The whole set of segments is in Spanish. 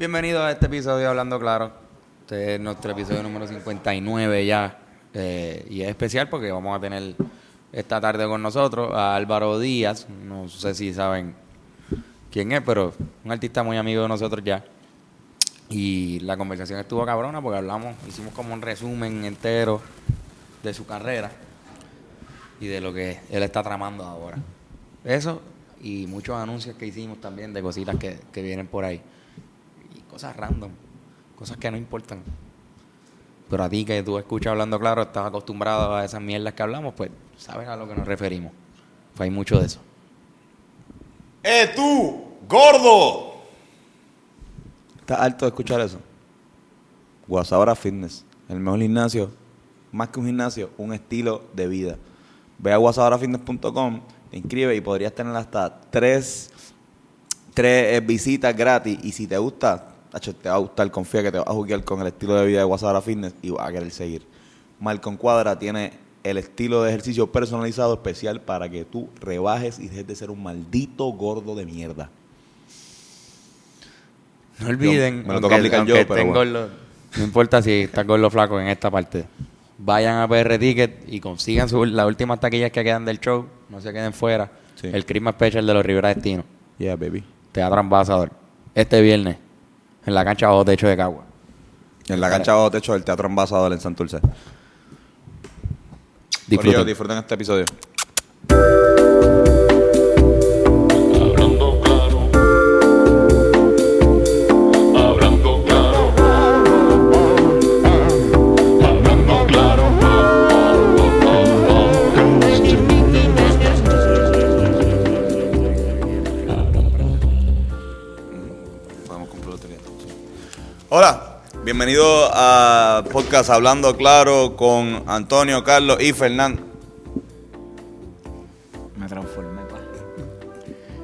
Bienvenido a este episodio de Hablando Claro. Este es nuestro episodio número 59 ya. Eh, y es especial porque vamos a tener esta tarde con nosotros a Álvaro Díaz. No sé si saben quién es, pero un artista muy amigo de nosotros ya. Y la conversación estuvo cabrona porque hablamos, hicimos como un resumen entero de su carrera y de lo que él está tramando ahora. Eso y muchos anuncios que hicimos también de cositas que, que vienen por ahí. Cosas random, cosas que no importan. Pero a ti que tú escuchas hablando claro, estás acostumbrado a esas mierdas que hablamos, pues sabes a lo que nos referimos. Pues hay mucho de eso. ¡Eh, tú! ¡Gordo! ¿Estás harto de escuchar eso? Guasabara Fitness, el mejor gimnasio, más que un gimnasio, un estilo de vida. Ve a guasabarafitness.com, te inscribes y podrías tener hasta tres, tres eh, visitas gratis. Y si te gusta, tacho, te va a gustar, confía que te vas a jugar con el estilo de vida de Guasabara Fitness y vas a querer seguir. Malcon Cuadra tiene el estilo de ejercicio personalizado especial para que tú rebajes y dejes de ser un maldito gordo de mierda. No olviden, Yo- me lo toca aplicar yo, pero bueno. gordos, no importa si estás gordo flaco en esta parte. Vayan a PR Ticket y consigan su- las últimas taquillas que quedan del show. No se queden fuera. Sí. El Christmas Special de los Rivera Destino. Yeah, baby. Teatro Ambasador. Este viernes. En la cancha bajo techo de Cagua. En la cancha bajo techo del Teatro Ambasador en Santurce. Disfruten. Disfruten este episodio. Bienvenido a podcast Hablando Claro con Antonio, Carlos y Fernando. Me transformé, pa.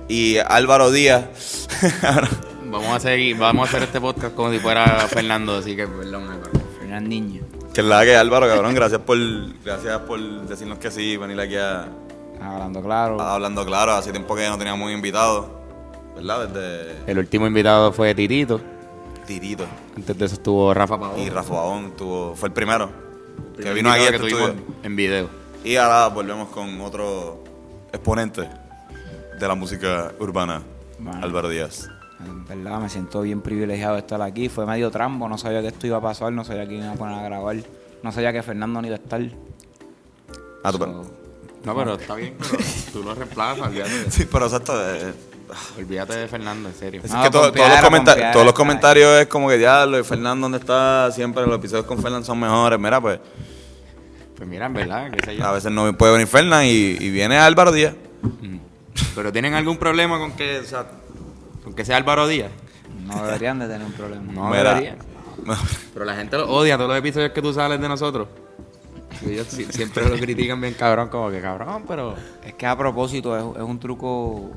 Y Álvaro Díaz. Vamos a seguir, vamos a hacer este podcast como si fuera Fernando, así que perdón. Álvaro. Fernandinho. que es la que Álvaro, cabrón. Gracias por, gracias por decirnos que sí, venir aquí a, Hablando claro. a Hablando Claro. Hace tiempo que no teníamos un invitado, ¿verdad? Desde El último invitado fue Titito. Tirito. Antes de eso estuvo Rafa Pavón. Y Rafa Baón tuvo, fue el primero que Primer vino aquí a este que tuvimos estudio. en video. Y ahora volvemos con otro exponente de la música urbana, Bueno. Álvaro Díaz. En verdad me siento bien privilegiado de estar aquí. Fue medio trambo, no sabía que esto iba a pasar, no sabía que iban a poner a grabar. No sabía que Fernando ni iba a estar. Ah, tú- So, No, pero está bien. pero tú lo reemplazas. Sí, pero exacto. eh, Olvídate de Fernando, en serio. es No, que todo- todos, los todos comentarios es como que diablo, y Fernando, ¿dónde está? Siempre los episodios con Fernando son mejores. Mira, pues Pues mira, en verdad, qué sé yo. a veces no puede venir Fernando y, y viene Álvaro Díaz. Pero ¿tienen algún problema con que, o sea, con que sea Álvaro Díaz? no deberían de tener un problema. No Mira. deberían. Pero la gente lo odia, todos los episodios que tú sales de nosotros. Ellos si- siempre lo critican bien cabrón, como que cabrón, pero... Es que a propósito, es, es un truco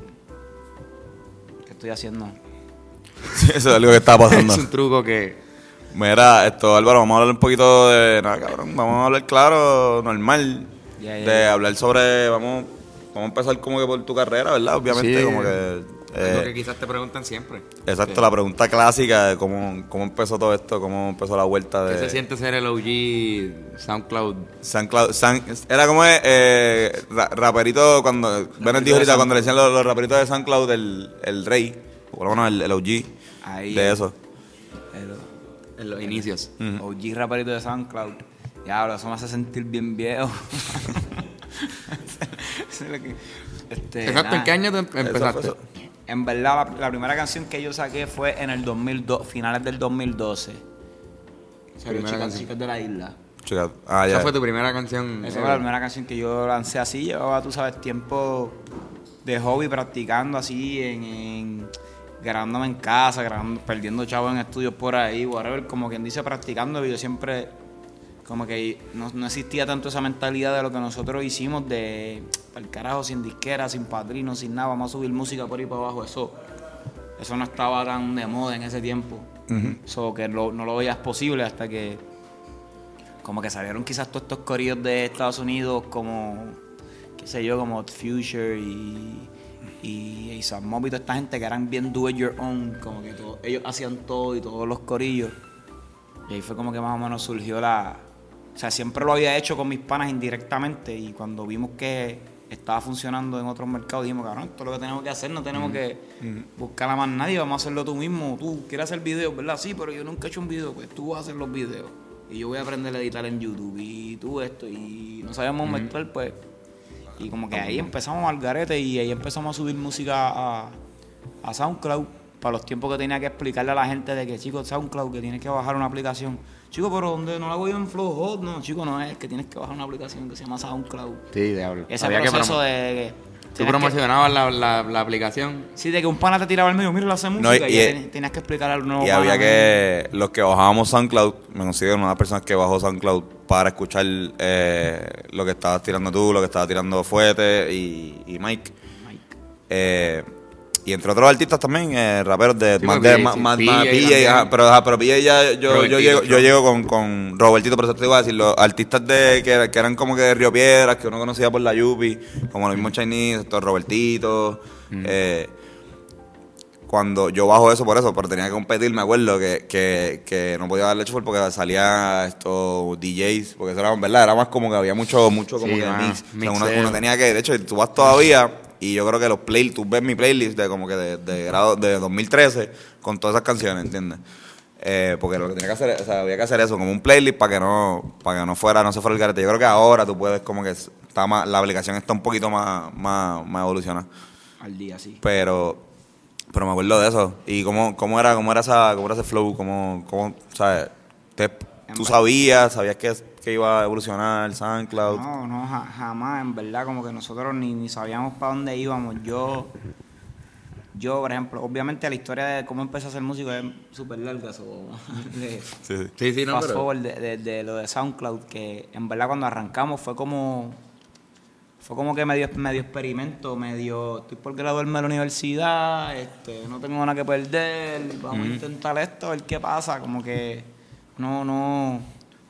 estoy haciendo. Sí, eso es algo que está pasando. Es un truco que... Mira, esto, Álvaro, vamos a hablar un poquito de. Nada, cabrón, vamos a hablar claro, normal. De hablar sobre. Vamos, vamos a empezar como que por tu carrera, ¿verdad? Obviamente, Sí. como que. Eh, Algo que quizás te preguntan siempre. exacto, la pregunta clásica de cómo, cómo empezó todo esto, cómo empezó la vuelta ¿Qué de. se siente ser el OG SoundCloud? SoundCloud, San- era como eh, ra- raperito cuando. Bennett dijo ahorita cuando le decían los, los raperitos de SoundCloud el, el rey, o por lo menos el, el OG Ahí, de eh. eso. El En los inicios. OG raperito de SoundCloud. Diablo, eso me hace sentir bien viejo. Lo este, Exacto, ¿en qué año tú em- empezaste? eso. En verdad, la, la primera canción que yo saqué fue en el 2002, finales del 2012. Pero primera chicas, canción. chicas de la isla. Chica, ah, ya. Esa fue tu primera canción. Esa fue la primera canción que yo lancé así. Llevaba, tú sabes, tiempo de hobby practicando así, en, en- grabándome en casa, grabando, perdiendo chavos en estudios por ahí, whatever. Como quien dice, practicando. Y yo siempre, como que no, no existía tanto esa mentalidad de lo que nosotros hicimos de, el carajo, sin disquera, sin padrino, sin nada. Vamos a subir música por ahí para abajo. Eso, eso no estaba tan de moda en ese tiempo. So, que lo- no lo veías posible hasta que como que salieron quizás todos estos corridos de Estados Unidos como qué sé yo como Future y, y Isaac Mob y toda esta gente que eran bien do it your own, como que todo- ellos hacían todo y todos los corillos. Y ahí fue como que más o menos surgió la... O sea, siempre lo había hecho con mis panas indirectamente y cuando vimos que estaba funcionando en otros mercados dijimos, cabrón, esto es lo que tenemos que hacer, no tenemos que buscar a más nadie, vamos a hacerlo tú mismo. Tú quieres hacer videos, ¿verdad? Sí, pero yo nunca he hecho un video, pues tú vas a hacer los videos. Y yo voy a aprender a editar en YouTube y tú esto y no sabíamos mezclar, pues... Y como que ahí empezamos al garete y ahí empezamos a subir música a, a SoundCloud para los tiempos que tenía que explicarle a la gente de que, chicos, SoundCloud, que tienes que bajar una aplicación. Chicos, pero ¿dónde no la voy en Flow Hot? No, chicos, no es que tienes que bajar una aplicación que se llama SoundCloud. Sí, diablo. Ese Había que proceso promo- de que... Tú que- promocionabas la, la, la aplicación. Sí, de que un pana te tiraba el medio, mira, lo hace música y- y, ya y- ten- tenías que explicar al nuevo Y había ¿no? que, los que bajábamos SoundCloud, me considero una de las personas que bajó SoundCloud para escuchar eh, lo que estabas tirando tú, lo que estaba tirando Fuete y, y Mike. Mike. Eh, y entre otros artistas también, eh, raperos de Sí, más de sí, más, más, PJ más PJ, ajá, pero, ajá, pero PJ ya yo, yo llego, yo llego con, con Robertito, pero eso te iba a decir, los artistas de que, que eran como que de Río Piedras, que uno conocía por la Yupi, como los mismos Chinese, estos Robertito, eh, cuando yo bajo eso por eso, pero tenía que competir, me acuerdo que, que, que no podía darle shuffle porque salía estos DJs, porque eso era, ¿verdad? Era más como que había mucho, mucho como Sí, que más mix. O sea, uno, uno tenía que, de hecho, tú vas todavía y yo creo que los playlists, tú ves mi playlist de como que de, de grado de 2013 con todas esas canciones, ¿entiendes? Eh, porque lo que tenía que hacer, o sea, había que hacer eso, como un playlist para que no, para que no fuera, no se fuera el garete. Yo creo que ahora tú puedes como que está más, la aplicación está un poquito más, más, más evolucionada. Al día, sí. Pero, pero me acuerdo de eso. Y cómo, cómo era, cómo era esa, cómo era ese flow, cómo, cómo, ¿sabes? Te- tú sabías, sabías que, que iba a evolucionar SoundCloud. No, no, ja- jamás, en verdad, como que nosotros ni, ni sabíamos para dónde íbamos. Yo, yo, por ejemplo, obviamente la historia de cómo empecé a ser músico es súper larga. so, de- Sí, sí. Sí, sí, no, fast pero... forward de, de- de lo de SoundCloud, que en verdad cuando arrancamos fue como fue como que medio, medio experimento, medio estoy por graduarme de la universidad, este, no tengo nada que perder, vamos a intentar esto, a ver qué pasa, como que no, no,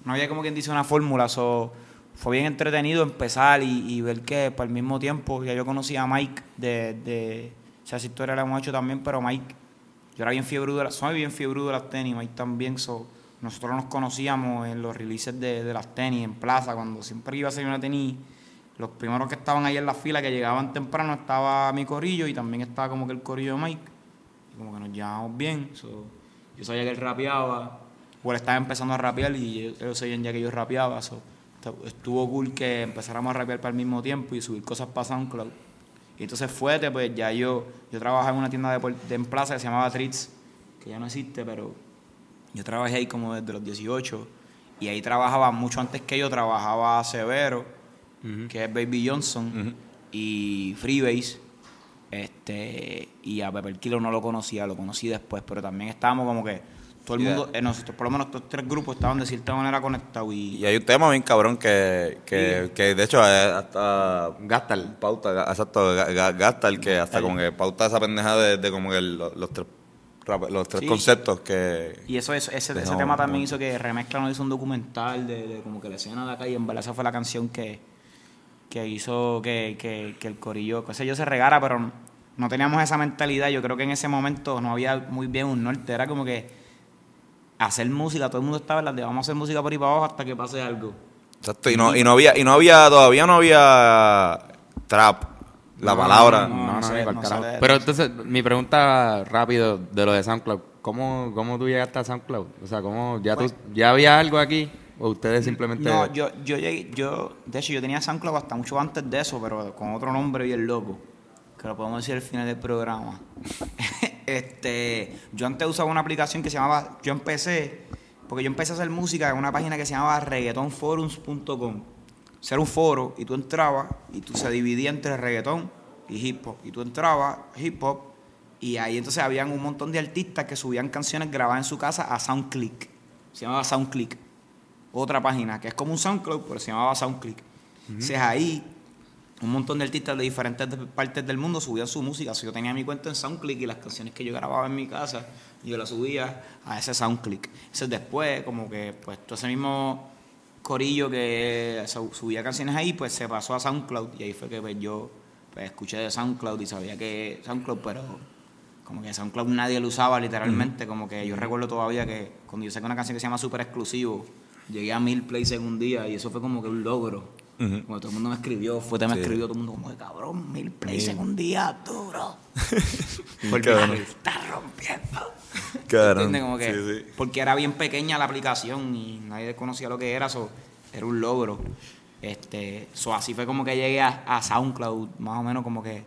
no había como quien dice una fórmula, so, fue bien entretenido empezar y, y ver que por el mismo tiempo ya yo conocía a Mike de, de o sea, esa historia la hemos hecho también, pero Mike yo era bien fiebre de las, soy bien fiebre de las tenis, Mike también, so, nosotros nos conocíamos en los releases de, de las tenis en plaza, cuando siempre iba a salir una tenis, los primeros que estaban ahí en la fila, que llegaban temprano, estaba mi corillo y también estaba como que el corillo de Mike, como que nos llevábamos bien, so, yo sabía que él rapeaba, él estaba empezando a rapear y ellos, ellos sabían ya que yo rapeaba, so, estu- estuvo cool que empezáramos a rapear para el mismo tiempo y subir cosas para SoundCloud. Y entonces fuerte, pues ya yo, yo trabajaba en una tienda de, de en plaza que se llamaba Treats, que ya no existe, pero yo trabajé ahí como desde los 18 y ahí trabajaba mucho antes que yo, trabajaba Severo, que es Baby Johnson, y Freebase. Este, y a Pepper Kilo no lo conocía, lo conocí después, pero también estábamos como que todo el Yeah. mundo, eh, nosotros por lo menos estos tres grupos estaban de cierta manera conectados y, Y hay un tema bien cabrón que, que, que de hecho es hasta Gastal. pauta, exacto, ga- ga- gasta el que hasta como que pauta esa pendeja de, de como que el- los, los tres los tres Sí. conceptos que Y eso, eso- ese, ese tema también ¿no? hizo que Remezcla nos hizo un documental de, de como que la escena de acá y en verdad esa fue la canción que, que hizo que, que, que el corillo, que sé yo, se regara, pero no, no teníamos esa mentalidad. Yo creo que en ese momento no había muy bien un norte, era como que hacer música, todo el mundo estaba en la de vamos a hacer música por ahí para abajo hasta que pase algo. exacto y no y no había y no había todavía no había trap la No, palabra No, no, no no, sé, sé Pero entonces, mi pregunta rápido de lo de SoundCloud. ¿Cómo, cómo tú llegaste a SoundCloud? O sea, ¿cómo, ya, tú, ¿ya había algo aquí? ¿O ustedes simplemente...? No, yo, yo llegué, yo, de hecho, yo tenía SoundCloud hasta mucho antes de eso, pero con otro nombre bien loco, que lo podemos decir al final del programa. este, yo antes usaba una aplicación que se llamaba, yo empecé, porque yo empecé a hacer música en una página que se llamaba reggaetonforums.com. Era un foro y tú entrabas y tú se dividía entre reggaetón y hip hop. Y tú entrabas, hip hop, y ahí entonces habían un montón de artistas que subían canciones grabadas en su casa a SoundClick. Se llamaba SoundClick otra página que es como un SoundCloud, pero se llamaba SoundClick. Entonces ahí un montón de artistas de diferentes partes del mundo subían su música. Sea, yo tenía mi cuenta en SoundClick y las canciones que yo grababa en mi casa, yo las subía a ese SoundClick. Entonces después, como que pues todo ese mismo corillo que su- subía canciones ahí, pues se pasó a SoundCloud y ahí fue que pues, yo pues escuché de SoundCloud y sabía que SoundCloud, pero como que SoundCloud nadie lo usaba literalmente. Como que yo recuerdo todavía que cuando yo saqué una canción que se llama Super Exclusivo, llegué a mil plays en un día y eso fue como que un logro. Cuando todo el mundo me escribió, Fuete me Sí. escribió, todo el mundo como de cabrón, mil plays en un día, duro. Porque la está rompiendo. Cabrón. ¿Entiendes? Como que, Sí, sí. Porque era bien pequeña la aplicación y nadie conocía lo que era, so, era un logro. Este, so, así fue como que llegué a, a SoundCloud, más o menos como que,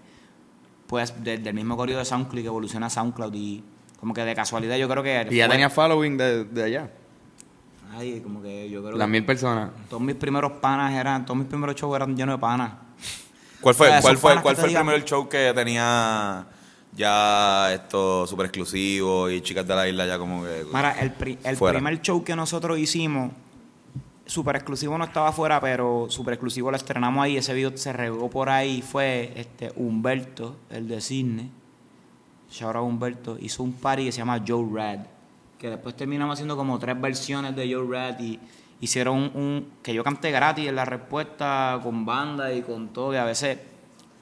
pues, desde el mismo corrido de SoundCloud que evoluciona a SoundCloud y como que de casualidad yo creo que... Y ya fue- tenía following de, de allá. Ay, como que yo creo Las que mil personas. todos mis primeros panas eran, todos mis primeros shows eran llenos de panas. ¿Cuál fue, O sea, cuál fue, cuál fue el digan- primer show que tenía ya esto súper exclusivo y chicas de la isla ya como que... Mira, el, pri- el primer show que nosotros hicimos, super exclusivo no estaba afuera, pero super exclusivo lo estrenamos ahí. Ese video se regó por ahí. Fue este Humberto, el de Cisne. Shout out Humberto. Hizo un party que se llama Joe Rad. Que después terminamos haciendo como tres versiones de Joe Rad y hicieron un, un- que yo canté gratis en la respuesta con banda y con todo. Y a veces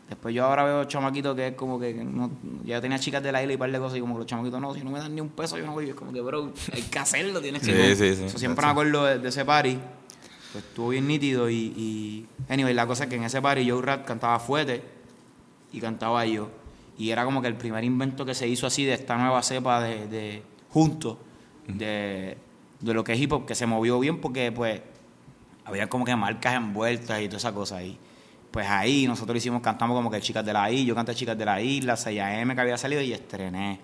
Después yo ahora veo chamaquitos que es como que no, ya tenía chicas de la isla y un par de cosas y como que los chamaquitos no, si no me dan ni un peso yo no voy. Es como que, bro, hay que hacerlo, tienes que... Sí, sí, sí. So, siempre me acuerdo de, de ese party. Pues estuvo bien nítido y, y... Anyway, la cosa es que en ese party Joe Rat cantaba fuerte y cantaba yo. Y era como que el primer invento que se hizo así de esta nueva cepa de... de juntos, de, de lo que es hip hop, que se movió bien porque pues había como que marcas envueltas y toda esa cosa ahí. Pues ahí nosotros hicimos, cantamos como que Chicas de la Isla, yo canté Chicas de la Isla, 6AM que había salido y estrené.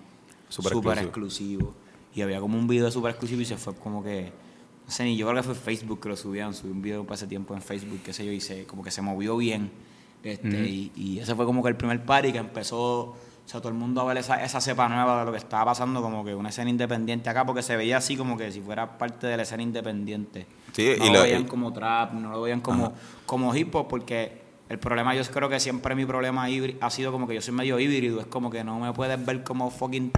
Súper Súper exclusivo. exclusivo. Y había como un video de súper exclusivo y se fue como que, no sé, ni yo creo que fue Facebook que lo subían, subí un video para ese tiempo en Facebook, qué sé yo, y se, como que se movió bien. Este, y, y ese fue como que el primer party que empezó, o sea, todo el mundo a ver esa, esa cepa nueva de lo que estaba pasando, como que una escena independiente acá, porque se veía así como que si fuera parte de la escena independiente. Sí, no y lo lo- veían y- como trap, no lo veían como, como hip hop, porque el problema, yo creo que siempre mi problema ha sido como que yo soy medio híbrido, es como que no me puedes ver como fucking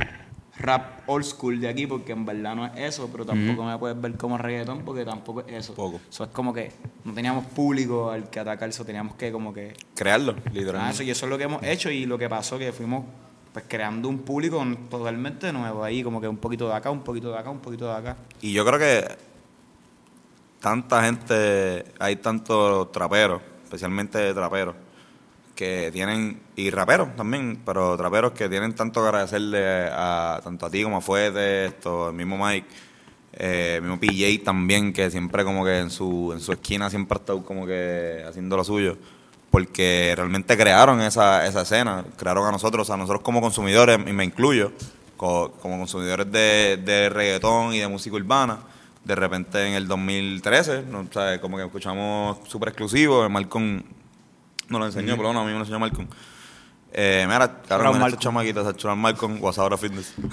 rap old school de aquí, porque en verdad no es eso, pero tampoco me puedes ver como reggaetón, porque tampoco es eso. Poco. Eso es como que no teníamos público al que atacar, eso teníamos que como que... Crearlo, Ah, eso, literalmente. y eso es lo que hemos hecho y lo que pasó que fuimos pues creando un público totalmente nuevo ahí, como que un poquito de acá, un poquito de acá, un poquito de acá. Y yo creo que tanta gente, hay tantos traperos, especialmente traperos, que tienen, y raperos también, pero traperos que tienen tanto que agradecerle a tanto a ti como a Fuete, esto, el mismo Mike, eh, el mismo PJ también, que siempre como que en su, en su esquina siempre ha estado como que haciendo lo suyo. Porque realmente crearon esa, esa escena, crearon a nosotros, a nosotros como consumidores, y me incluyo, co- como consumidores de, de reggaetón y de música urbana. De repente en el 2013, ¿no? O como que escuchamos súper exclusivo, Malcolm nos lo enseñó, pero bueno, a mí me lo enseñó Malcolm. Eh, mira, out mira Malcolm. estos chamaquitos, Chural Malcolm, Guasadora Fitness.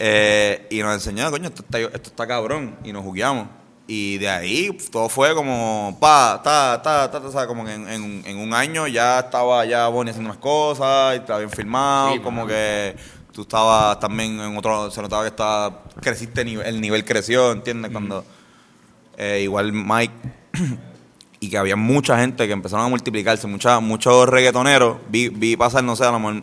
Eh, y nos enseñó, coño, esto está, esto está cabrón, y nos jugueamos. Y de ahí todo fue como, pa, ta, ta, ta, ta, o sea, como que en, un año ya estaba ya Bonnie haciendo unas cosas, y estaba bien filmado, como que tú estabas también en otro, se notaba que estaba, creciste, el nivel creció, ¿entiendes? Cuando, eh, igual Mike, y que había mucha gente que empezaron a multiplicarse, mucha, muchos reggaetoneros, vi, vi pasar, no sé, a lo mejor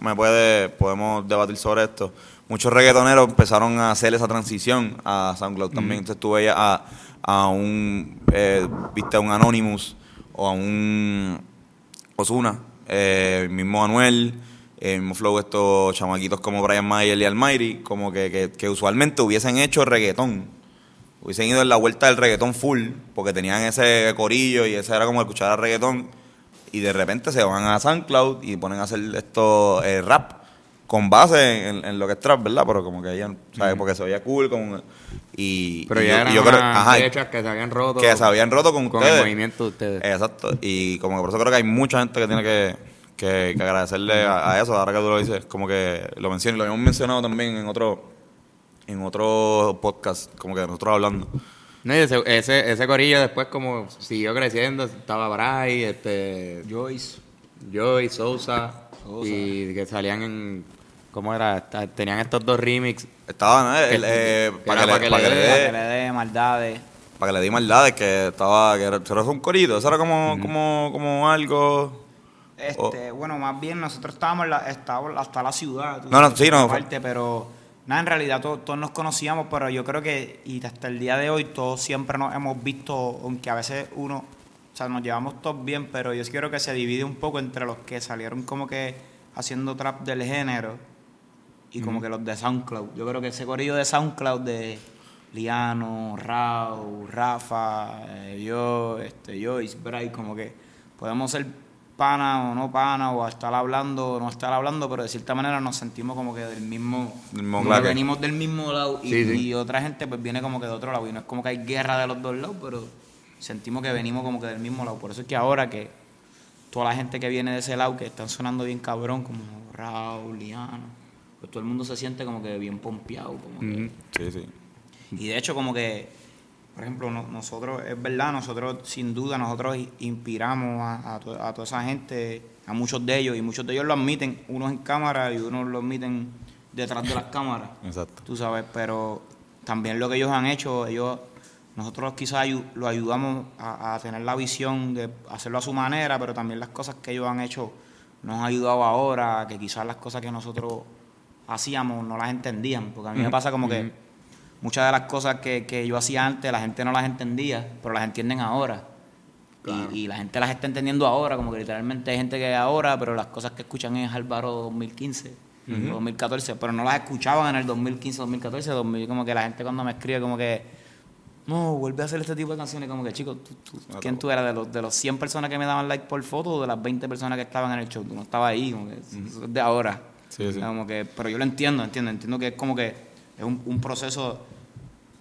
me puede, podemos debatir sobre esto, muchos reggaetoneros empezaron a hacer esa transición a SoundCloud también, entonces tú veías a, a un, eh, viste, a un Anonymous o a un Osuna, eh, el mismo Anuel, el mismo Flow, estos chamaquitos como Brian Mayer y Almighty, como que, que, que usualmente hubiesen hecho reggaetón. Hubiesen ido en la vuelta del reggaetón full, porque tenían ese corillo y ese era como escuchar a reggaetón. Y de repente se van a SoundCloud y ponen a hacer esto eh, rap con base en, en lo que es trap, ¿verdad? Pero como que ya, ¿sabes? Porque se veía cool. Como, y, Pero y ya yo- eran y yo creo- unas ajá, fechas que se habían roto. que se habían roto con, con ustedes. el movimiento de ustedes. Exacto. Y como que por eso creo que hay mucha gente que tiene que, que, que agradecerle a, a eso, ahora que tú lo dices, como que lo menciono, y lo hemos mencionado también en otro, en otro podcast, como que nosotros hablando. No, ese, ese, ese corillo después como siguió creciendo, estaba Bray, este, Joyce. Joy, Sousa, Sousa. y que salían en, ¿cómo era? Tenían estos dos remix. Estaba, ¿no? El, eh, que para, que para que le le dé- que le dé maldades. para que le di maldades, que estaba, que era, eso era un corito, eso era como, como, como algo... Este, bueno, más bien nosotros estábamos, la, estábamos hasta la ciudad. No, no, sí, no, aparte, pero nada, en realidad todos, todos nos conocíamos, pero yo creo que, y hasta el día de hoy, todos siempre nos hemos visto, aunque a veces uno, o sea, nos llevamos todos bien, pero yo sí creo que se divide un poco entre los que salieron como que haciendo trap del género y como que los de SoundCloud. Yo creo que ese corillo de SoundCloud de Liano, Rao, Rafa, eh, yo, este, Joyce, Bray, como que podemos ser pana o no pana, o estar hablando o no estar hablando, pero de cierta manera nos sentimos como que del mismo, Del mismo como que venimos del mismo lado y, Sí, sí. y otra gente pues viene como que de otro lado. Y no es como que hay guerra de los dos lados, pero sentimos que venimos como que del mismo lado. Por eso es que ahora que toda la gente que viene de ese lado, que están sonando bien cabrón, como Raúl, Liano, pues todo el mundo se siente como que bien pompeado. Como que- Sí, sí. y de hecho, como que, por ejemplo, no- nosotros, es verdad, nosotros sin duda, nosotros inspiramos a, a to- a toda esa gente, a muchos de ellos, y muchos de ellos lo admiten, unos en cámara y unos lo admiten detrás de las cámaras, Exacto. tú sabes, pero también lo que ellos han hecho, ellos, nosotros quizás lo ayudamos a, a tener la visión de hacerlo a su manera, pero también las cosas que ellos han hecho nos han ayudado ahora, que quizás las cosas que nosotros hacíamos no las entendían, porque a mí me pasa como que muchas de las cosas que, que yo hacía antes la gente no las entendía, pero las entienden ahora. Y, y la gente las está entendiendo ahora, como que literalmente hay gente que ahora, pero las cosas que escuchan es Álvaro 2015 o 2014, pero no las escuchaban en el 2015, 2014, 2000, como que la gente cuando me escribe como que, no, vuelve a hacer este tipo de canciones, como que chicos, ¿tú, tú- ¿quién tú eras? De los, de los 100 personas que me daban like por foto o de las 20 personas que estaban en el show, tú no estabas ahí, como que eso es de ahora. Sí, sí. Como que, pero yo lo entiendo, entiendo, entiendo que es como que es un, un proceso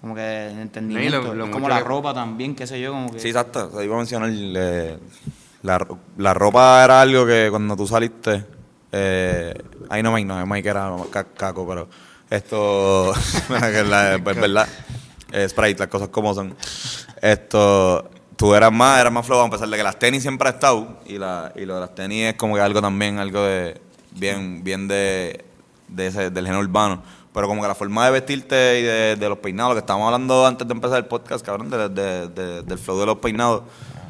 como que de entendimiento, lo mucho como la que- ropa también, qué sé yo, como que... Sí, exacto. O sea, iba a mencionar, eh, la, la ropa era algo que cuando tú saliste, eh, ahí no Mike, no, Mike era ca- caco, pero esto, es verdad, eh, Sprite, las cosas como son. Esto, tú eras más, eras más flow, a pesar de que las tenis siempre ha estado, y, la, y lo de las tenis es como que algo también, algo de, bien, bien de, de ese, del género urbano. Pero como que la forma de vestirte y de, de los peinados, lo que estábamos hablando antes de empezar el podcast, cabrón, de- de- de- del flow de los peinados,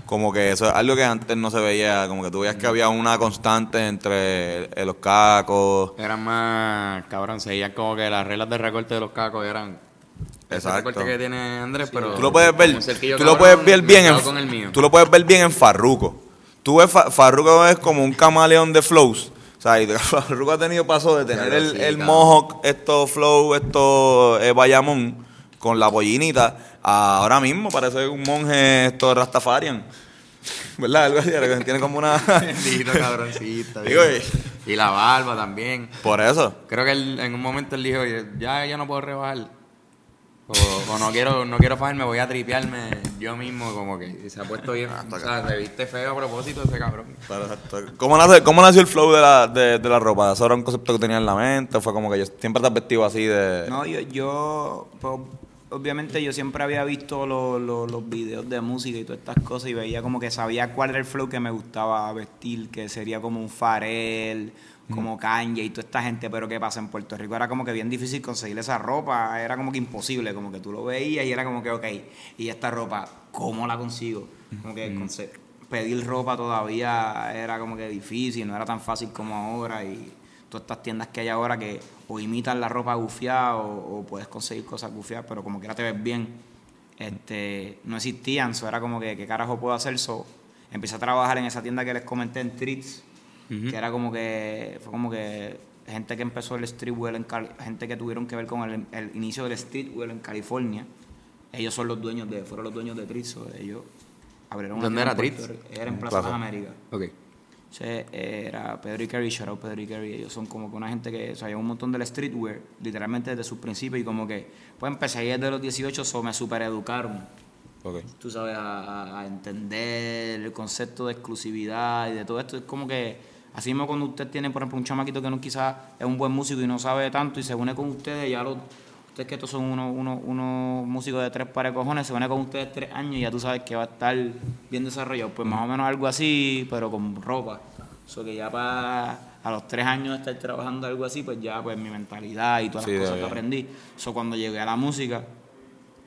como que eso es algo que antes no se veía, como que tú veías que había una constante entre los cacos. Eran más, cabrón, seguían como que las reglas de recorte de los cacos eran... ese Exacto. recorte que tiene Andrés, pero... Tú lo puedes ver, tú lo puedes ver bien en, tú lo puedes ver bien en Farruko. Tú ves Fa- Farruko es como un camaleón de flows. O sea, y Farruko ha tenido paso de tener el, el mohawk, esto flow, esto eh, Bayamón, con la pollinita. a ahora mismo parece un monje esto Rastafarian. ¿Verdad? Algo así, que tiene como una... Bendito cabroncito. Digo, bien. y la barba también. Por eso. Creo que él, en un momento él dijo, ya, ya no puedo rebajar. O, o no quiero no quiero fajarme, voy a tripearme yo mismo, como que se ha puesto bien. Ah, o sea, se viste feo a propósito ese cabrón. ¿Cómo, nace- ¿Cómo nació el flow de la, de, de la ropa? ¿Eso era un concepto que tenía en la mente? ¿O fue como que yo siempre te has vestido así de...? No, yo, yo pues, obviamente yo siempre había visto lo- lo- los videos de música y todas estas cosas y veía como que sabía cuál era el flow que me gustaba vestir, que sería como un Farel, como Kanye y toda esta gente, pero ¿qué pasa? En Puerto Rico era como que bien difícil conseguir esa ropa, era como que imposible, como que tú lo veías y era como que, ok, y esta ropa, ¿cómo la consigo? Como que conse- pedir ropa todavía era como que difícil, no era tan fácil como ahora y todas estas tiendas que hay ahora que o imitan la ropa gufiada o, o puedes conseguir cosas gufiadas, pero como quiera te ves bien, este, no existían, eso era como que, ¿qué carajo puedo hacer? So, empecé a trabajar en esa tienda que les comenté en Treats, que era como que, fue como que gente que empezó el streetwear, en Cali- gente que tuvieron que ver con el, el inicio del streetwear en California, ellos son los dueños de, fueron los dueños de so, ellos abrieron ¿Dónde era? Rico. Era en Plaza. Las Américas. Ok. Ese era Pedro y Kerry, shout out Pedro y Kerry. Ellos son como que una gente que, o sea, lleva un montón del streetwear, literalmente desde sus principios. Y como que, pues empecé ahí desde los 18, so me super educaron. Ok. Tú sabes, a entender el concepto de exclusividad y de todo esto. Es como que, así mismo cuando usted tiene, por ejemplo, un chamaquito que no quizás es un buen músico y no sabe tanto y se une con ustedes, ya los. Ustedes que estos son unos, unos, unos músicos de tres pares de cojones, se une con ustedes tres años y ya tú sabes que va a estar bien desarrollado. Pues más o menos algo así, pero con ropa. Eso que ya para a los tres años de estar trabajando algo así, pues ya pues mi mentalidad y todas Sí, las cosas que aprendí. Eso cuando llegué a la música,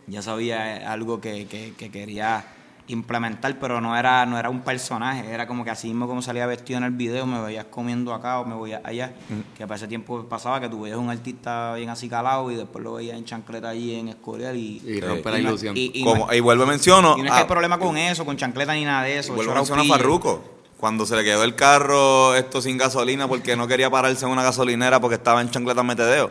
ya sabía eh, algo que, que- que quería implementar, pero no era, no era un personaje, era como que así mismo como salía vestido en el video, me veías comiendo acá o me veías allá, que para ese tiempo pasaba que tú veías un artista bien así calado y después lo veías en chancleta allí en Escorial y... Y rompe la y no- ilusión. y- y no Como, es- y vuelvo a menciono. y no es que hay problema con eso, con chancleta ni nada de eso. Vuelvo a mencionar a. Farruko. Cuando se le quedó el carro esto sin gasolina porque no quería pararse en una gasolinera porque estaba en chancleta metedeo.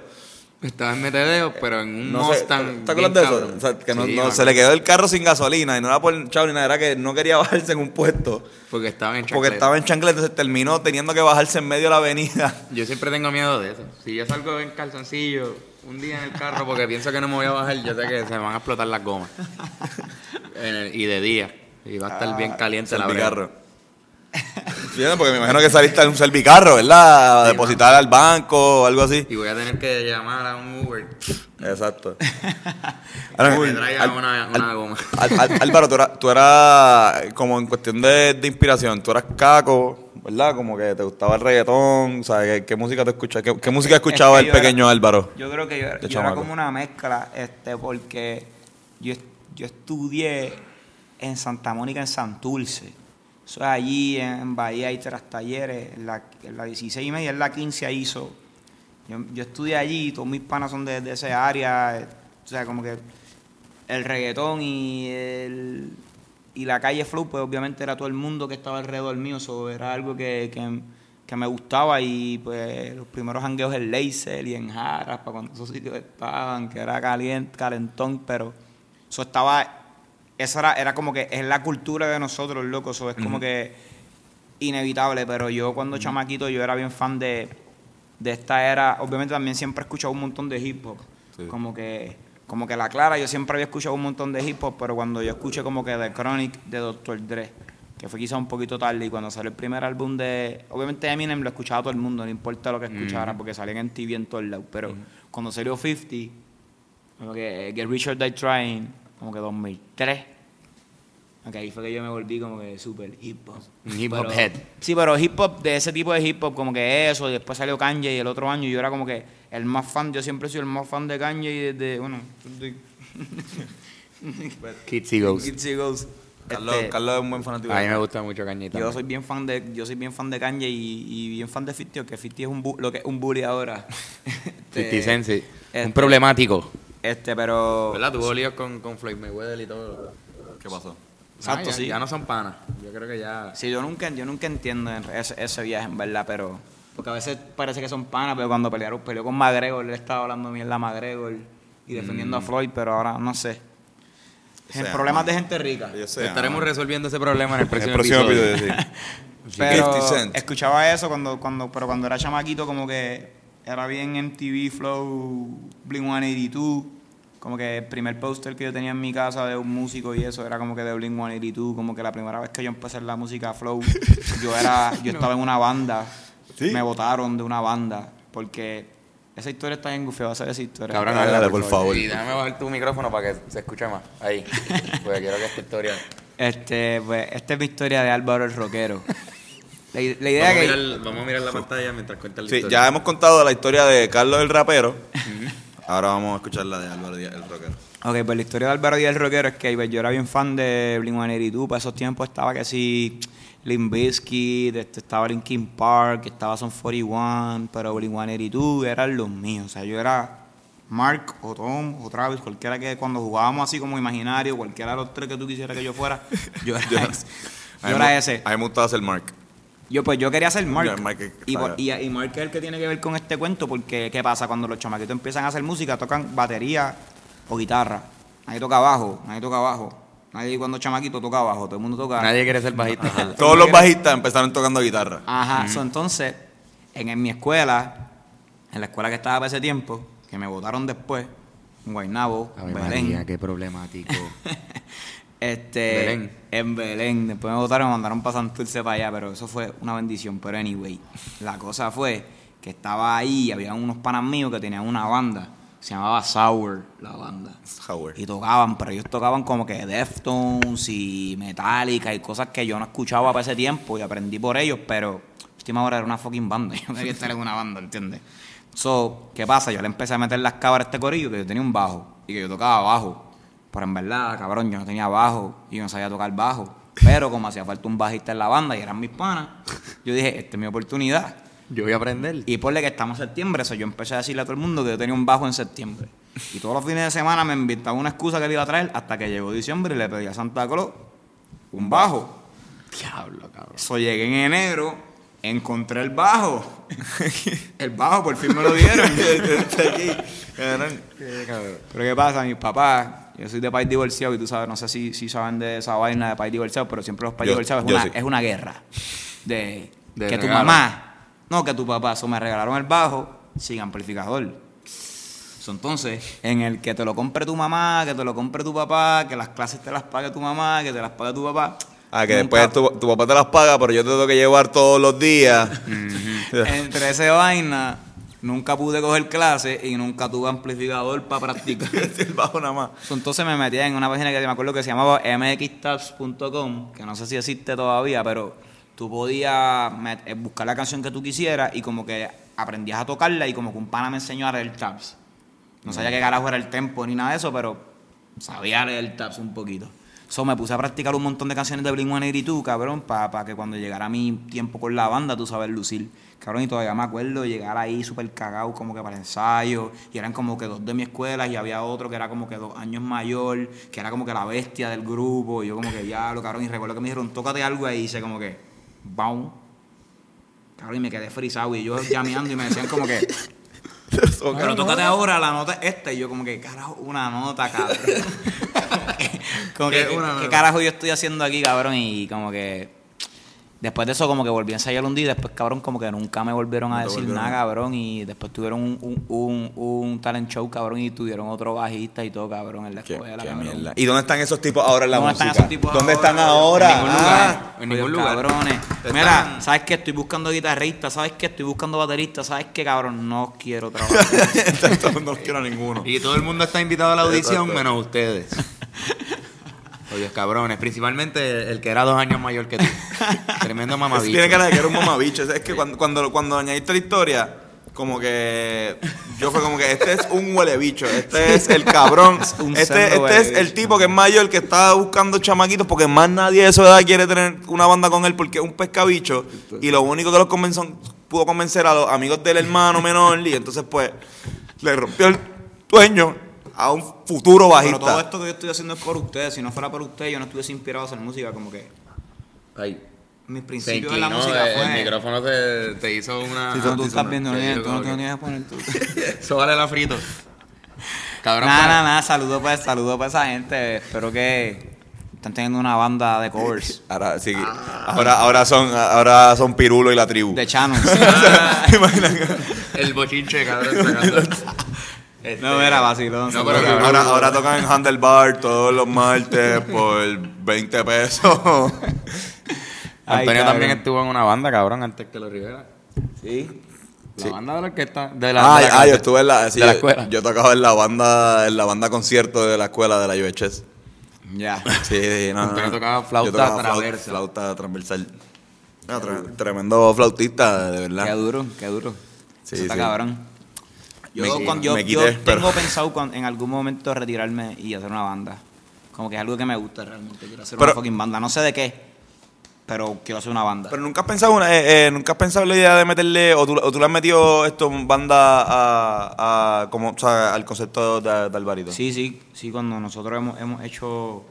Estaba en metedeo, pero en un No Mustang. ¿te bien acuerdas de eso? cabrón. O sea, que no, Sí, no- se le quedó el carro sin gasolina y no era por chavo ni nada, era que no quería bajarse en un puesto Porque estaba en porque chancleta. estaba en chancleta, entonces terminó teniendo que bajarse en medio de la avenida. Yo siempre tengo miedo de eso. Si yo salgo en calzoncillo un día en el carro porque pienso que no me voy a bajar, yo sé que se me van a explotar las gomas. Y de día. Y va a estar bien caliente la brega. Porque me imagino que saliste en un servicarro, ¿verdad? A depositar al banco o algo así. Y voy a tener que llamar a un Uber Exacto. que Ahora, me traiga Al- una, una goma. Al- Al- Álvaro, tú eras, tú eras, como en cuestión de, de inspiración, tú eras caco, ¿verdad? Como que te gustaba el reggaetón, o sea, ¿qué, qué música te escuchas? ¿Qué, qué música escuchaba Es que el era- pequeño Álvaro? Yo creo que yo, era- yo era como una mezcla, este, porque yo, yo estudié en Santa Mónica, en Santurce. Eso es allí en Bahía hay tres talleres, en la, la 16 y media, en la 15 hizo. Yo, yo estudié allí, todos mis panas son de, de esa área, o sea, como que el reggaetón y el y la calle Flow, pues obviamente era todo el mundo que estaba alrededor mío, eso era algo que, que, que me gustaba y pues los primeros jangueos en Laser y en Jaras, para cuando esos sitios estaban, que era caliente, calentón, pero eso estaba, eso era, era como que es la cultura de nosotros, loco, eso es como que inevitable, pero yo cuando chamaquito yo era bien fan de, de esta era, obviamente también siempre he escuchado un montón de hip hop, Sí. como que como que la clara, yo siempre había escuchado un montón de hip hop, pero cuando yo escuché como que The Chronic de Dr. Dre, que fue quizá un poquito tarde, y cuando salió el primer álbum de, obviamente Eminem lo escuchaba todo el mundo, no importa lo que escuchara, porque salían en TV en todos lados, pero cuando salió 50, como que eh, Get Rich or Die Trying, como que 2003, Ok, ahí fue que yo me volví como que súper hip hop. Un hip hop Pero- head. Sí, pero hip hop, de ese tipo de hip hop, como que eso, y después salió Kanye y el otro año yo era como que el más fan, yo siempre he sido el más fan de Kanye y desde, bueno, desde Kids y Ghost. Kids y Ghost. Carlos, Este, Carlos es un buen fanático. A mí me gusta mucho Cañita. yo soy bien fan de, yo soy bien fan de Kanye y, y bien fan de 50, que 50 es un bu- lo que es un bully ahora. 50 Cent, sí. este- Un problemático. Este, pero ¿Verdad? Tuvo líos con, con Floyd Mayweather y todo. ¿Qué pasó? Exacto, Ah, ya, sí. Ya no son panas. Yo creo que ya... Sí, yo nunca, yo nunca entiendo en- ese, ese viaje, en verdad, pero... Porque a veces parece que son panas, pero cuando pelearon, peleó con McGregor, le estaba hablando mierda a McGregor y defendiendo a Floyd, pero ahora no sé. Sea, Problemas de gente rica. Yo sé, Estaremos resolviendo ese problema en el en próximo, el próximo episodio. episodio, sí. Pero 50 Cent. escuchaba eso cuando, cuando, pero cuando era chamaquito, como que era bien MTV Flow, Blink 182. Como que el primer póster que yo tenía en mi casa de un músico y eso era como que de Blink 182. Como que la primera vez que yo empecé en la música Flow, yo era, yo estaba en una banda. ¿Sí? Me votaron de una banda. Porque esa historia está bien gufia, va a ser esa historia. Cabrón, Dale, habla, por favor. Y déjame bajar tu micrófono para que se escuche más. Ahí. Porque quiero que esta historia... Este, pues, esta es mi historia de Álvaro el Rockero. La, idea Vamos a, que... mirar, vamos a mirar la pantalla mientras cuenta la Sí, historia. ya hemos contado la historia de Carlos el rapero. Ahora vamos a escuchar la de Álvaro Díaz, el rockero. Ok, pues la historia de Álvaro Díaz el Rockero es que pues, yo era bien fan de Blink-182. Para esos tiempos estaba que sí, Limp Bizkit, este, estaba Linkin Park, estaba Son 41, pero Blink-182 eran los míos. O sea, yo era Mark o Tom o Travis, cualquiera que cuando jugábamos así como imaginario, cualquiera de los tres que tú quisieras que yo fuera, yo era. A Yo era ese. A mí me gustaba ser Mark. Yo pues yo quería ser Mark. Que- y, por- sabe. y, y Mark es el que tiene que ver con este cuento porque ¿qué pasa? Cuando los chamaquitos empiezan a hacer música, tocan batería o guitarra. Nadie toca bajo, nadie toca bajo. Nadie cuando chamaquito toca bajo, todo el mundo toca... Nadie quiere ser bajista. Todos los bajistas empezaron tocando guitarra. Ajá, so, entonces, en, en mi escuela, en la escuela que estaba para ese tiempo, que me votaron después, en Guaynabo, Belén. María, qué problemático. Este, Belén. En Belén. Después me votaron y me mandaron para Santurce para allá, pero eso fue una bendición. Pero anyway, la cosa fue que estaba ahí y había unos panas míos que tenían una banda. Se llamaba Sour, la banda. Howard. Y tocaban, pero ellos tocaban como que Deftones y Metallica y cosas que yo no escuchaba para ese tiempo y aprendí por ellos, pero última hora era una fucking banda. Yo quería estar en una banda, ¿entiendes? So, ¿qué pasa? Yo le empecé a meter las cabras a este corillo que yo tenía un bajo y que yo tocaba bajo. Pero en verdad, cabrón, yo no tenía bajo y yo no sabía tocar bajo. Pero como hacía falta un bajista en la banda y eran mis panas, yo dije, esta es mi oportunidad. Yo voy a aprender. Y ponle que estamos en septiembre, eso yo empecé a decirle a todo el mundo que yo tenía un bajo en septiembre. Y todos los fines de semana me inventaba una excusa que le iba a traer hasta que llegó diciembre y le pedí a Santa Claus un bajo. Diablo, cabrón. Eso llegué en enero, encontré el bajo. el bajo por fin me lo dieron. Pero ¿qué pasa? Mis papás, yo soy de país divorciado y tú sabes, no sé si, si saben de esa vaina de país divorciado, pero siempre los países Yo- divorciados es una, sí. es una guerra. De, De que tu regalo. mamá, no que tu papá, eso me regalaron el bajo sin amplificador. So, entonces, en el que te lo compre tu mamá, que te lo compre tu papá, que las clases te las pague tu mamá, que te las pague tu papá. Ah, que después tu, tu papá te las paga, pero yo te tengo que llevar todos los días. entre ese vaina, nunca pude coger clases y nunca tuve amplificador para practicar. el bajo nada más. Entonces me metí en una página que me acuerdo que se llamaba mxtabs.com, que no sé si existe todavía, pero tú podías eh, buscar la canción que tú quisieras y como que aprendías a tocarla y como que un pana me enseñó a leer tabs. No sabía qué carajo era el tempo ni nada de eso, pero sabía leer tabs un poquito. So, me puse a practicar un montón de canciones de Blink-182, cabrón, para que cuando llegara mi tiempo con la banda, tú sabes lucir. Cabrón, y todavía me acuerdo llegar ahí súper cagado como que para el ensayo, y eran como que dos de mi escuela, y había otro que era como que dos años mayor, que era como que la bestia del grupo, y yo como que ya, lo cabrón, y recuerdo que me dijeron, tócate algo ahí, y hice como que, ¡bam! Cabrón, y me quedé frisado, y yo llameando, y me decían como que, pero tócate ahora, la nota es esta. Y yo como que, carajo, una nota, cabrón. como que, ¿Qué una ¿qué carajo yo estoy haciendo aquí, cabrón? Y como que... Después de eso como que volví a ensayar un día y después, cabrón, como que nunca me volvieron a te decir volvieron. nada, cabrón. Y después tuvieron un, un, un, un talent show, cabrón, y tuvieron otro bajista y todo, cabrón, en la Qué, escuela, qué cabrón. mierda. ¿Y dónde están esos tipos ahora en la ¿Dónde música? están esos tipos ¿Dónde ahora? están ahora? En ningún Ah, lugar. en ningún lugar. Cabrones. Están- Mira, ¿sabes qué? Estoy buscando guitarrista, ¿sabes qué? Estoy buscando baterista, ¿sabes qué, cabrón? No quiero trabajar. no quiero a ninguno. Y todo el mundo está invitado a la audición, menos ustedes. Oye, cabrones, principalmente el que era dos años mayor que tú. Tremendo mamabicho. Tiene cara de que era un mamabicho. Es que cuando, cuando, cuando añadiste la historia, como que yo fue como que este es un huele bicho, este es el cabrón, un este, este es el tipo que es mayor, que está buscando chamaquitos, porque más nadie de su edad quiere tener una banda con él porque es un pescabicho. Y lo único que los convenció, pudo convencer a los amigos del hermano menor, y entonces pues le rompió el sueño a un futuro Pero bajista. todo esto que yo estoy haciendo es por ustedes. Si no fuera por ustedes, yo no estuviese inspirado a hacer música. Como que Ay, mis principios de la música el, fue... el micrófono te, te hizo una... Tú, tú estás viendo, Sí, yo tú no te tienes que poner tú. Eso vale la frito. Cabrón, Nada, pero- nada, nada. Saludos pues, saludos para esa gente. Espero que están teniendo una banda de covers. Ahora sí, ahora, ahora son, ahora son Pirulo y la tribu. De Channels. El bochinche, cabrón. Este, No, era vacilón. No, pero saludos, cabrón. Ahora, ahora tocan en Handlebar todos los martes por 20 pesos. Ay, Antonio cabrón. también estuvo en una banda, cabrón, antes que lo Rivera. Sí. La banda de la orquesta. De la, Ah, de la ah, yo estuve en la, sí, de la yo- escuela. Yo tocaba en la banda, en la banda concierto de la escuela de la UHS. Ya. Sí, sí, no, no. tocaba flauta Yo tocaba flau- traversa. Flauta transversal. Tre- tremendo flautista, de verdad. Qué duro, qué duro. Sí, Eso está sí. cabrón. Yo, Me- cuando- yo, me yo pero- tengo pensado en algún momento retirarme y hacer una banda. Como que es algo que me gusta realmente. Quiero hacer Pero- una fucking banda. No sé de qué, pero quiero hacer una banda. Pero nunca has pensado una, eh, eh, nunca has pensado en la idea de meterle o tú, o tú le has metido esto banda a, a como o sea, al concepto de, de Alvarito. Sí, sí, sí, cuando nosotros hemos, hemos hecho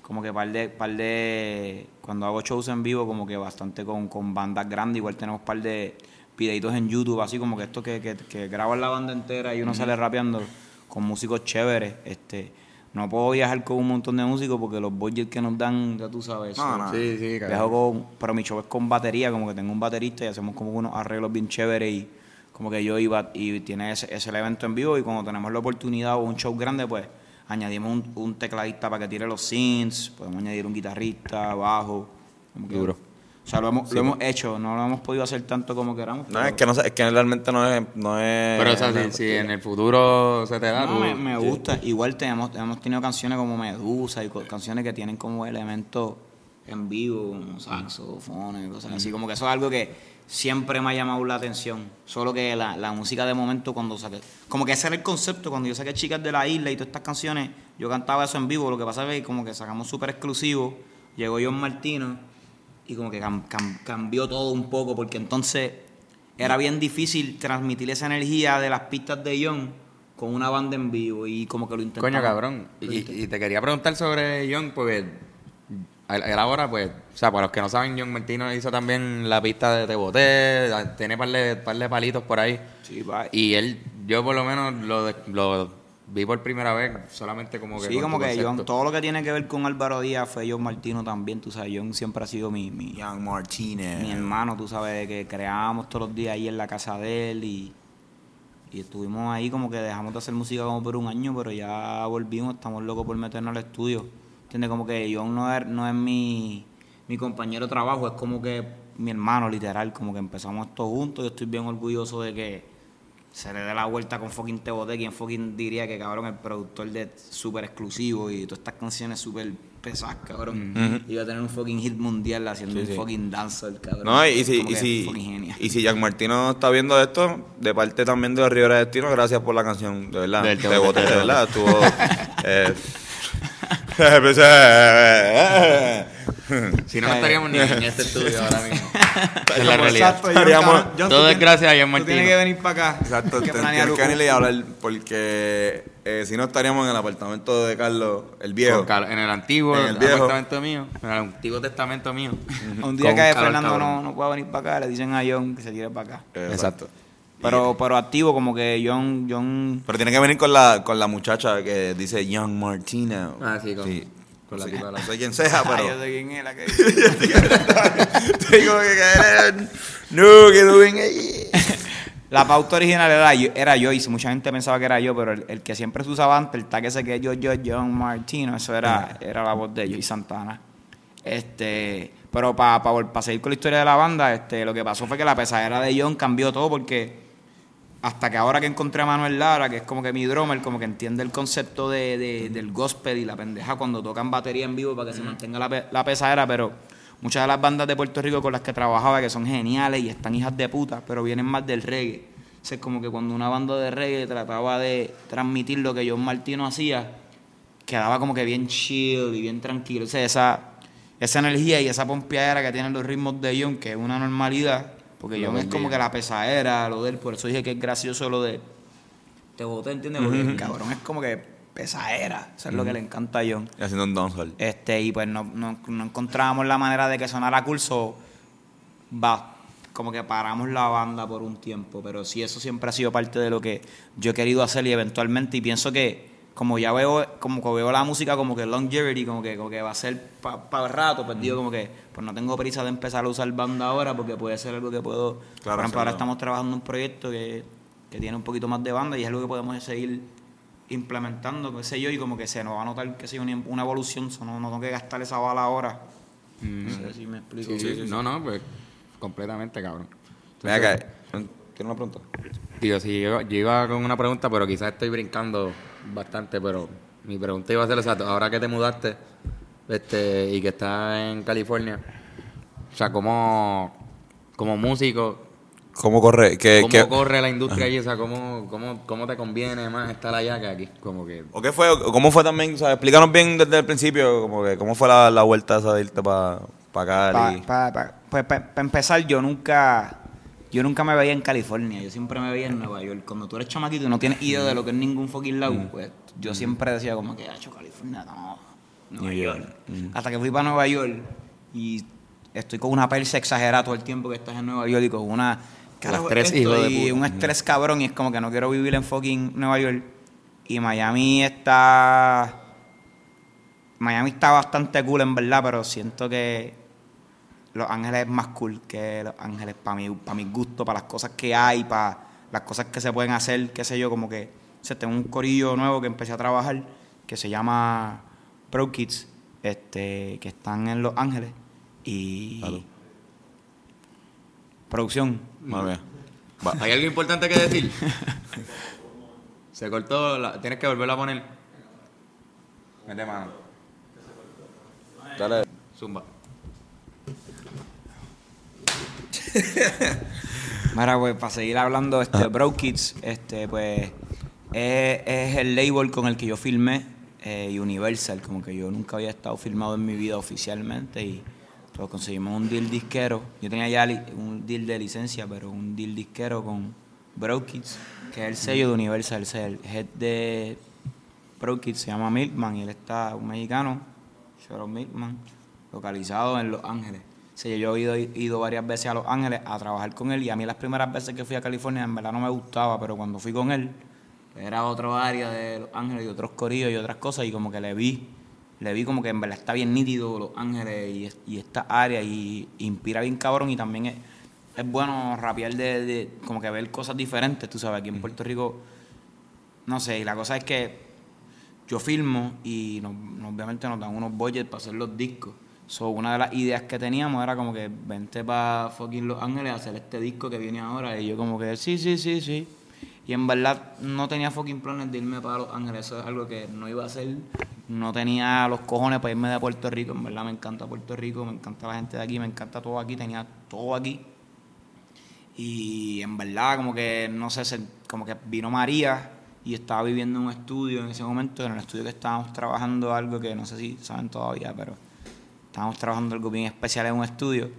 como que par de, par de, cuando hago shows en vivo, como que bastante con, con bandas grandes, igual tenemos par de videitos en YouTube, así como que esto que, que, que graban la banda entera y uno sale rapeando con músicos chéveres, este, no puedo viajar con un montón de músicos porque los budgets que nos dan, ya tú sabes. No. Sí, sí. Viajo con, pero mi show es con batería, como que tengo un baterista y hacemos como unos arreglos bien chéveres y como que yo iba y tiene ese, ese evento en vivo y cuando tenemos la oportunidad o un show grande, pues añadimos un, un tecladista para que tire los synths, podemos añadir un guitarrista, bajo. como que- Duro. O sea, lo hemos, lo hemos hecho, no lo hemos podido hacer tanto como queramos. No, pero- es que no sé, es que realmente no es, no es. Pero, o sea, si, si en el futuro se te da, No, tú- me, me gusta. Igual tenemos, hemos tenido canciones como Medusa y canciones que tienen como elementos en vivo, como saxofones, cosas así. Como que eso es algo que siempre me ha llamado la atención. Solo que la, la música de momento cuando saqué... Como que ese era el concepto. Cuando yo saqué Chicas de la Isla y todas estas canciones, yo cantaba eso en vivo, lo que pasa es que como que sacamos súper exclusivo, llegó John Martino y como que cam- cam- cambió todo un poco, porque entonces era bien difícil transmitir esa energía de las pistas de John con una banda en vivo y como que lo intentamos. Coño, cabrón. Y, te quería preguntar sobre John, porque él ahora, pues, o sea, para los que no saben, John Martino hizo también la pista de Te Boté, tiene par de, par de palitos por ahí. Sí, va. Y él, yo por lo menos lo, lo vi por primera vez, solamente como que. Sí, como que concepto. John, todo lo que tiene que ver con Álvaro Díaz fue John Martino también, tú sabes, John siempre ha sido mi, mi, Young Martinez. mi hermano, tú sabes, que creábamos todos los días ahí en la casa de él y, y estuvimos ahí como que dejamos de hacer música como por un año, pero ya volvimos, estamos locos por meternos al estudio. ¿Entiendes? Como que John no es, no es mi, mi compañero de trabajo, es como que mi hermano, literal, como que empezamos esto juntos. Yo estoy bien orgulloso de que se le dé la vuelta con fucking Tebote, quien fucking diría que cabrón el productor de súper exclusivo y todas estas canciones súper pesadas, cabrón. Iba a tener un fucking hit mundial haciendo Sí, un sí. fucking dancer, cabrón. No, y si, y si, y si Jack Martino está viendo esto, de parte también de Rivera Destino, gracias por la canción, de verdad. Del Te Te boté, Boté. de verdad. Estuvo. eh, Si no, no estaríamos ni en este estudio ahora mismo. es la realidad. exacto, Estaríamos- John, todo tú es gracias a John Tú Martino. tienes que venir para acá. Exacto, que tienes y hablar porque eh, si no estaríamos en el apartamento de Carlos, el viejo. En el antiguo En el viejo. apartamento mío, en el antiguo testamento mío. Un día que Fernando no, no pueda venir para acá, le dicen a John que se tire para acá. Exacto. Pero, pero activo, como que John, John Pero tiene que venir con la, con la muchacha que dice Young Martino. Ah, sí, con- con la Sí, tipa No sé quién sea, Ay, pero. yo sé quién es la que Te digo que caer. No, que no ven ahí. La pauta original era yo, era yo y mucha gente pensaba que era yo, pero el, el que siempre se usaba antes, el tag ese que es yo, yo, John Martino, eso era, era la voz de Joey Santana. Este, pero para seguir con la historia de la banda, este, lo que pasó fue que la pesadera de John cambió todo porque hasta que ahora que encontré a Manuel Lara, que es como que mi drummer, como que entiende el concepto de, de- del gospel y la pendeja cuando tocan batería en vivo para que se mantenga la, la pesadera, pero muchas de las bandas de Puerto Rico con las que trabajaba, que son geniales y están hijas de puta, pero vienen más del reggae. O sea, es como que cuando una banda de reggae trataba de transmitir lo que John Martino hacía, quedaba como que bien chill y bien tranquilo. O sea, esa, esa energía y esa pompeadera que tienen los ritmos de John, que es una normalidad, porque John es como que la pesadera, lo de él, por eso dije que es gracioso lo de te boté, ¿entiendes? Porque el cabrón es como que pesadera, eso es lo que le encanta a John. Y haciendo un dancehall. Este, y pues no, no, no encontrábamos la manera de que sonara curso, va, como que paramos la banda por un tiempo, pero sí, eso siempre ha sido parte de lo que yo he querido hacer y eventualmente, y pienso que como ya veo, como que veo la música como que longevity, como que, como que va a ser para el rato, pues digo como que, pues no tengo prisa de empezar a usar banda ahora porque puede ser algo que puedo, Claro, por ejemplo, ahora estamos trabajando en un proyecto que, que tiene un poquito más de banda y es algo que podemos seguir implementando, qué sé yo, y como que se nos va a notar, qué sé yo, una, una evolución, so, no, no tengo que gastar esa bala ahora. No sé si me explico. Sí, sí, No, no, pues completamente, cabrón. Ven acá. ¿Tiene una pregunta? Digo, yo, yo iba con una pregunta, pero quizás estoy brincando bastante, pero mi pregunta iba a ser exacto. Ahora que te mudaste este, y que estás en California, o sea, ¿cómo, como músico, ¿Cómo corre? ¿Qué, cómo qué- corre la industria allí? O sea, ¿cómo, cómo, ¿cómo te conviene más estar allá que aquí? Como que... ¿O qué fue? ¿Cómo fue también? O sea, explícanos bien desde el principio, como que cómo fue la, la vuelta esa de irte para pa Cali. Pa- pa- pa- pues para empezar, yo nunca yo nunca me veía en California, yo siempre me veía en Nueva York. Cuando tú eres chamaquito y no tienes idea de lo que es ningún fucking lado, pues yo siempre decía como que, hecho California, no, Nueva New York. York. Hasta que fui para Nueva York y estoy con una persa exagerada todo el tiempo que estás en Nueva York y con una... carajo, estrés, esto, hijo de y un estrés cabrón y es como que no quiero vivir en fucking Nueva York. Y Miami está... Miami está bastante cool en verdad, pero siento que Los Ángeles es más cool que Los Ángeles para mi, para mi gusto, para las cosas que hay, para las cosas que se pueden hacer, qué sé yo, como que o sea, tengo un corillo nuevo que empecé a trabajar que se llama Pro Kids, este, que están en Los Ángeles y Claro. producción. Madre mía. Va. ¿Hay algo importante que decir? Se cortó, la- tienes que volverlo a poner. Mete mano. Dale. Zumba. Mira, pues para seguir hablando, este, Bro Kids, este, pues es, es el label con el que yo filmé eh, y Universal, como que yo nunca había estado filmado en mi vida oficialmente y pues conseguimos un deal disquero. Yo tenía ya un deal de licencia, pero un deal disquero con Bro Kids, que es el sello de Universal, el el head de Bro Kids se llama Milkman y él está, un mexicano, Shoro Milkman, localizado en Los Ángeles. Sí, yo he ido, ido varias veces a Los Ángeles a trabajar con él y a mí las primeras veces que fui a California en verdad no me gustaba, pero cuando fui con él era otro área de Los Ángeles y otros corillos y otras cosas y como que le vi, le vi como que en verdad está bien nítido Los Ángeles y, es- y esta área y inspira bien cabrón y también es, es bueno rapear de, de como que ver cosas diferentes, tú sabes, aquí en Puerto Rico, no sé, y la cosa es que yo filmo y obviamente nos dan unos budgets para hacer los discos. So, una de las ideas que teníamos era como que vente para fucking Los Ángeles a hacer este disco que viene ahora. Y yo como que sí, sí, sí, sí. Y en verdad no tenía fucking planes de irme para Los Ángeles. Eso es algo que no iba a hacer. No tenía los cojones para irme de Puerto Rico. En verdad me encanta Puerto Rico, me encanta la gente de aquí, me encanta todo aquí. Tenía todo aquí. Y en verdad, como que, no sé, como que vino María y estaba viviendo en un estudio en ese momento, en el estudio que estábamos trabajando algo que no sé si saben todavía, pero estábamos trabajando algo bien especial en un estudio.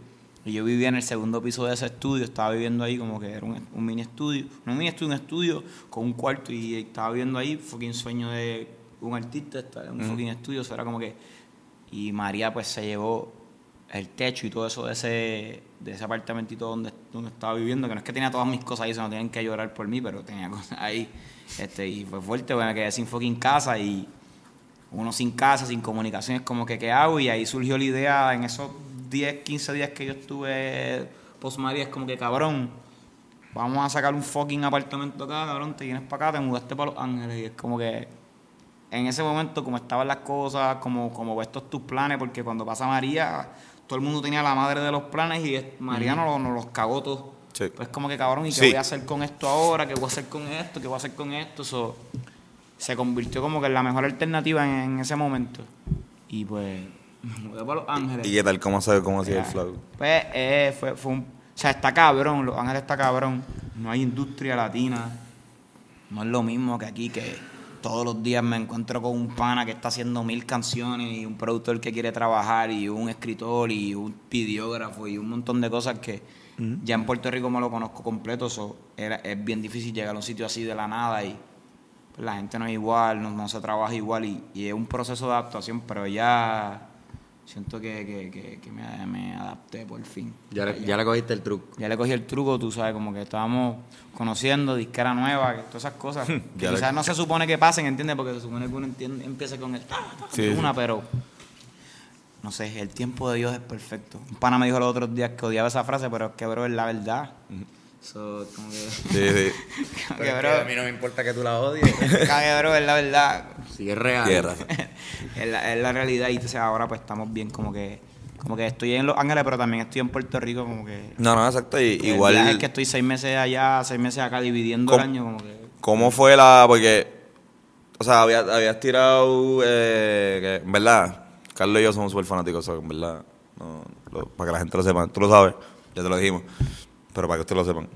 Y yo vivía en el segundo piso de ese estudio, estaba viviendo ahí como que era un, un mini estudio, no un mini estudio, un estudio con un cuarto y estaba viviendo ahí, fucking sueño de un artista, estar en un fucking estudio, eso era como que... Y María pues se llevó el techo y todo eso de ese, de ese apartamentito donde, donde estaba viviendo, que no es que tenía todas mis cosas ahí, se no tienen que llorar por mí, pero tenía cosas ahí. Este, y fue fuerte, bueno, me quedé sin fucking casa y uno sin casa, sin comunicaciones, como que qué hago, y ahí surgió la idea en esos 10, 15 días que yo estuve post María, es como que cabrón, vamos a sacar un fucking apartamento acá, cabrón, te vienes para acá, te mudaste para Los Ángeles, y es como que en ese momento, como estaban las cosas, como, como estos tus planes, porque cuando pasa María, todo el mundo tenía la madre de los planes y María nos, lo- nos los cagó todos. Sí. Pues como que cabrón, ¿y qué Sí. voy a hacer con esto ahora? ¿Qué voy a hacer con esto? ¿Qué voy a hacer con esto? So, se convirtió como que en la mejor alternativa en, en ese momento. Y pues, me mudé para Los Ángeles. ¿Y qué tal? ¿Cómo se cómo hacía el flow? Pues eh, fue, fue un. O sea, está cabrón, Los Ángeles está cabrón. No hay industria latina. No es lo mismo que aquí, que todos los días me encuentro con un pana que está haciendo mil canciones y un productor que quiere trabajar y un escritor y un videógrafo y un montón de cosas que ya en Puerto Rico me lo conozco completo. So, era, es bien difícil llegar a un sitio así de la nada y la gente no es igual, no, no se trabaja igual y, y es un proceso de adaptación, pero ya siento que, que, que, que me, me adapté por fin. Ya le, ya le cogiste el truco. Ya le cogí el truco, tú sabes, como que estábamos conociendo, disquera nueva, que todas esas cosas. que Ya le- quizás no se supone que pasen, ¿entiendes? Porque se supone que uno entiende, empiece con el... Sí, de sí. una, pero... No sé, el tiempo de Dios es perfecto. Un pana me dijo los otros días que odiaba esa frase, pero es que, bro, es la verdad. So, como que... Sí, sí. como que, bro, que a mí no me importa que tú la odies. cague, bro, es la verdad. Si es real. Es, la, es la realidad y entonces ahora pues estamos bien como que... Como que estoy en Los Ángeles, pero también estoy en Puerto Rico, como que... No, no, exacto. Y, El igual. viaje es que estoy seis meses allá, seis meses acá, dividiendo el año, como que... ¿Cómo fue la.? Porque. O sea, había- habías tirado. Eh, que, en verdad, Carlos y yo somos súper fanáticos, verdad. no, lo- para que la gente lo sepa. Tú lo sabes, ya te lo dijimos. Pero para que ustedes lo sepan.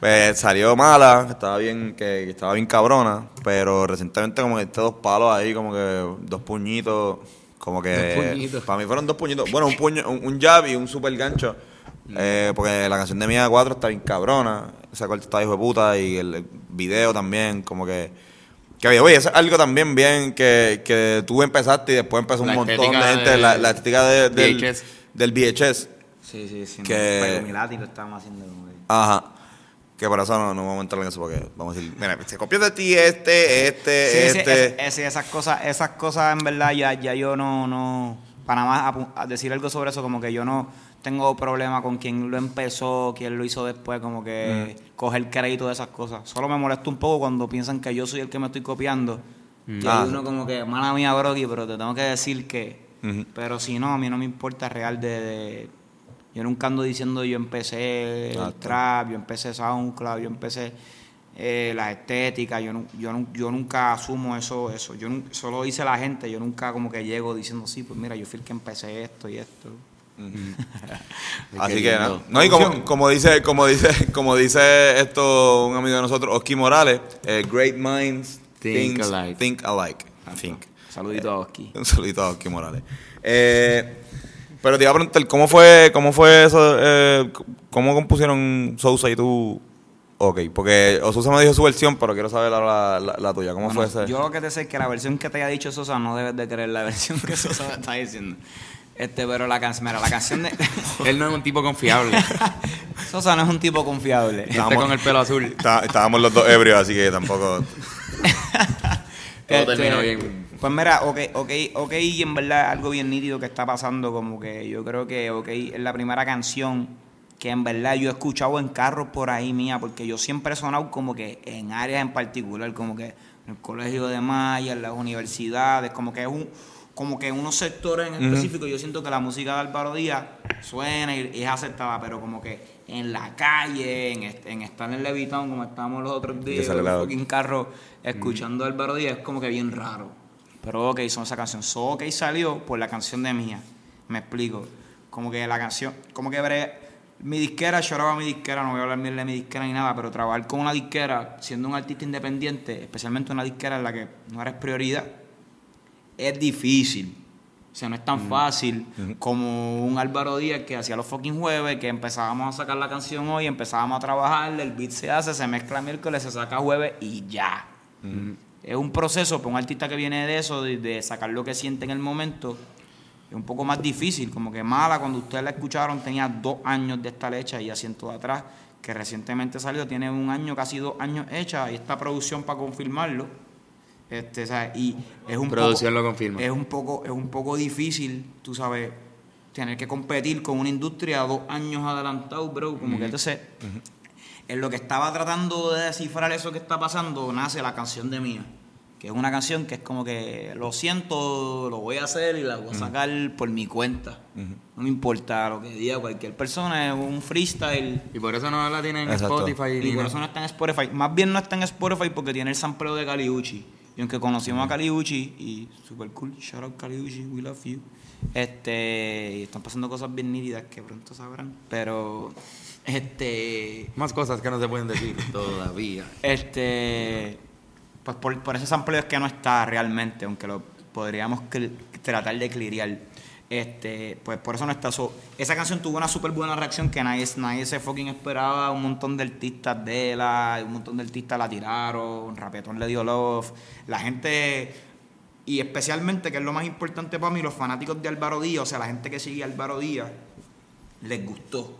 Pues salió mala, estaba bien, que, que estaba bien cabrona. Pero recientemente, como que estos dos palos ahí, como que dos puñitos. Como que. Dos. Para mí fueron dos puñitos. Bueno, un puño, un, un jab y un super gancho. Eh, porque la canción de Mía 4 está bien cabrona. Esa corte está hijo de puta. Y el, video también, como que. Que oye, eso es algo también bien que, que tú empezaste y después empezó un La montón de gente. de- la, la estética de- del, VHS. del VHS. Sí, sí, sí. Que- No, pero Milati lo estábamos haciendo. Ajá. Que por eso no, no vamos a entrar en eso porque vamos a decir, mira, se copió de ti este, este, Sí, sí, este. es- esas cosas, esas cosas en verdad ya, ya yo no, no, para más a decir algo sobre eso, como que yo no tengo problema con quien lo empezó, quien lo hizo después, como que Mm. coger crédito de esas cosas. Solo me molesta un poco cuando piensan que yo soy el que me estoy copiando. Y Ah. hay uno como que, mala mía, Brocky, pero te tengo que decir que... Pero si no, a mí no me importa real de... de- yo nunca ando diciendo yo empecé Ah, el trap, yo empecé SoundCloud, yo empecé eh, la estética, yo, yo, yo nunca asumo eso, eso. Yo solo dice la gente, yo nunca como que llego diciendo, sí, pues mira, yo fui el que empecé esto y esto. Así que no. No, y como, como dice, como dice, como dice esto un amigo de nosotros, Oski Morales, eh, great minds Think alike. Think alike. Think. Saludito a Oski. Un saludito a Oski Morales. Eh, pero te iba a preguntar, ¿cómo fue, cómo fue eso? eh, ¿Cómo compusieron Sousa y tú? Ok, porque Sousa me dijo su versión, pero quiero saber la, la- la tuya. ¿Cómo Bueno, fue ese? Yo lo que te sé es que la versión que te haya dicho Sosa no debes de creer la versión que Sosa te está diciendo. Este, pero la canción, mira, la canción de Él no es un tipo confiable. Sosa no es un tipo confiable. Este con el pelo azul. Está- estábamos los dos ebrios, así que tampoco... Todo Este, terminó bien. Pues mira, ok, ok, ok, y en verdad algo bien nítido que está pasando, como que yo creo que ok es la primera canción que en verdad yo he escuchado en carros por ahí mía, porque yo siempre he sonado como que en áreas en particular, como que en el colegio de Maya, en las universidades, como que es un, como que en unos sectores en específico, yo siento que la música de Álvaro Díaz suena y es aceptada, pero como que en la calle, en, est- en estar en Levitown, como estábamos los otros días, en la- un fucking carro escuchando a Álvaro Díaz, es como que bien raro. Pero ok, son esa canción. So ok salió por la canción de Mía. Me explico. Como que la canción, como que bre- mi disquera, lloraba mi disquera, no voy a hablar bien de mi disquera ni nada, pero trabajar con una disquera, siendo un artista independiente, especialmente una disquera en la que no eres prioridad, es difícil. O sea, no es tan fácil como un Álvaro Díaz que hacía los fucking jueves, que empezábamos a sacar la canción hoy, empezábamos a trabajar, el beat se hace, se mezcla miércoles, se saca jueves y ya. Es un proceso para un artista que viene de eso, de, de sacar lo que siente en el momento, es un poco más difícil. Como que Mala, cuando ustedes la escucharon, tenía dos años de estar hecha y asiento de atrás, que recientemente salió, tiene un año, casi dos años hecha, y esta producción para confirmarlo. Este, sea, y es un Producción poco, lo confirma. Es un poco, es un poco difícil, tú sabes, tener que competir con una industria dos años adelantado, bro. Como que entonces, en lo que estaba tratando de descifrar eso que está pasando, nace la canción de Mía. Que es una canción que es como que lo siento, lo voy a hacer y la voy a sacar por mi cuenta. No me importa lo que diga cualquier persona, es un freestyle. Y por eso no la tienen en Exacto. Spotify. Y ni por eso no está en Spotify. Más bien no está en Spotify porque tiene el sampleo de Caliucci. Y aunque conocimos a Caliucci, y super cool, shout out Caliucci, we love you. Este, y están pasando cosas bien nítidas que pronto sabrán. Pero, este, Más cosas que no se pueden decir todavía. este, pues por, por ese sampleo es que no está realmente, aunque lo podríamos tratar de clirear. Este, pues por eso no está. So, esa canción tuvo una súper buena reacción que nadie, nadie se fucking esperaba. Un montón de artistas de la, un montón de artistas la tiraron, Rapetón le dio love. La gente, y especialmente, que es lo más importante para mí, los fanáticos de Álvaro Díaz, o sea, la gente que sigue a Álvaro Díaz, les gustó.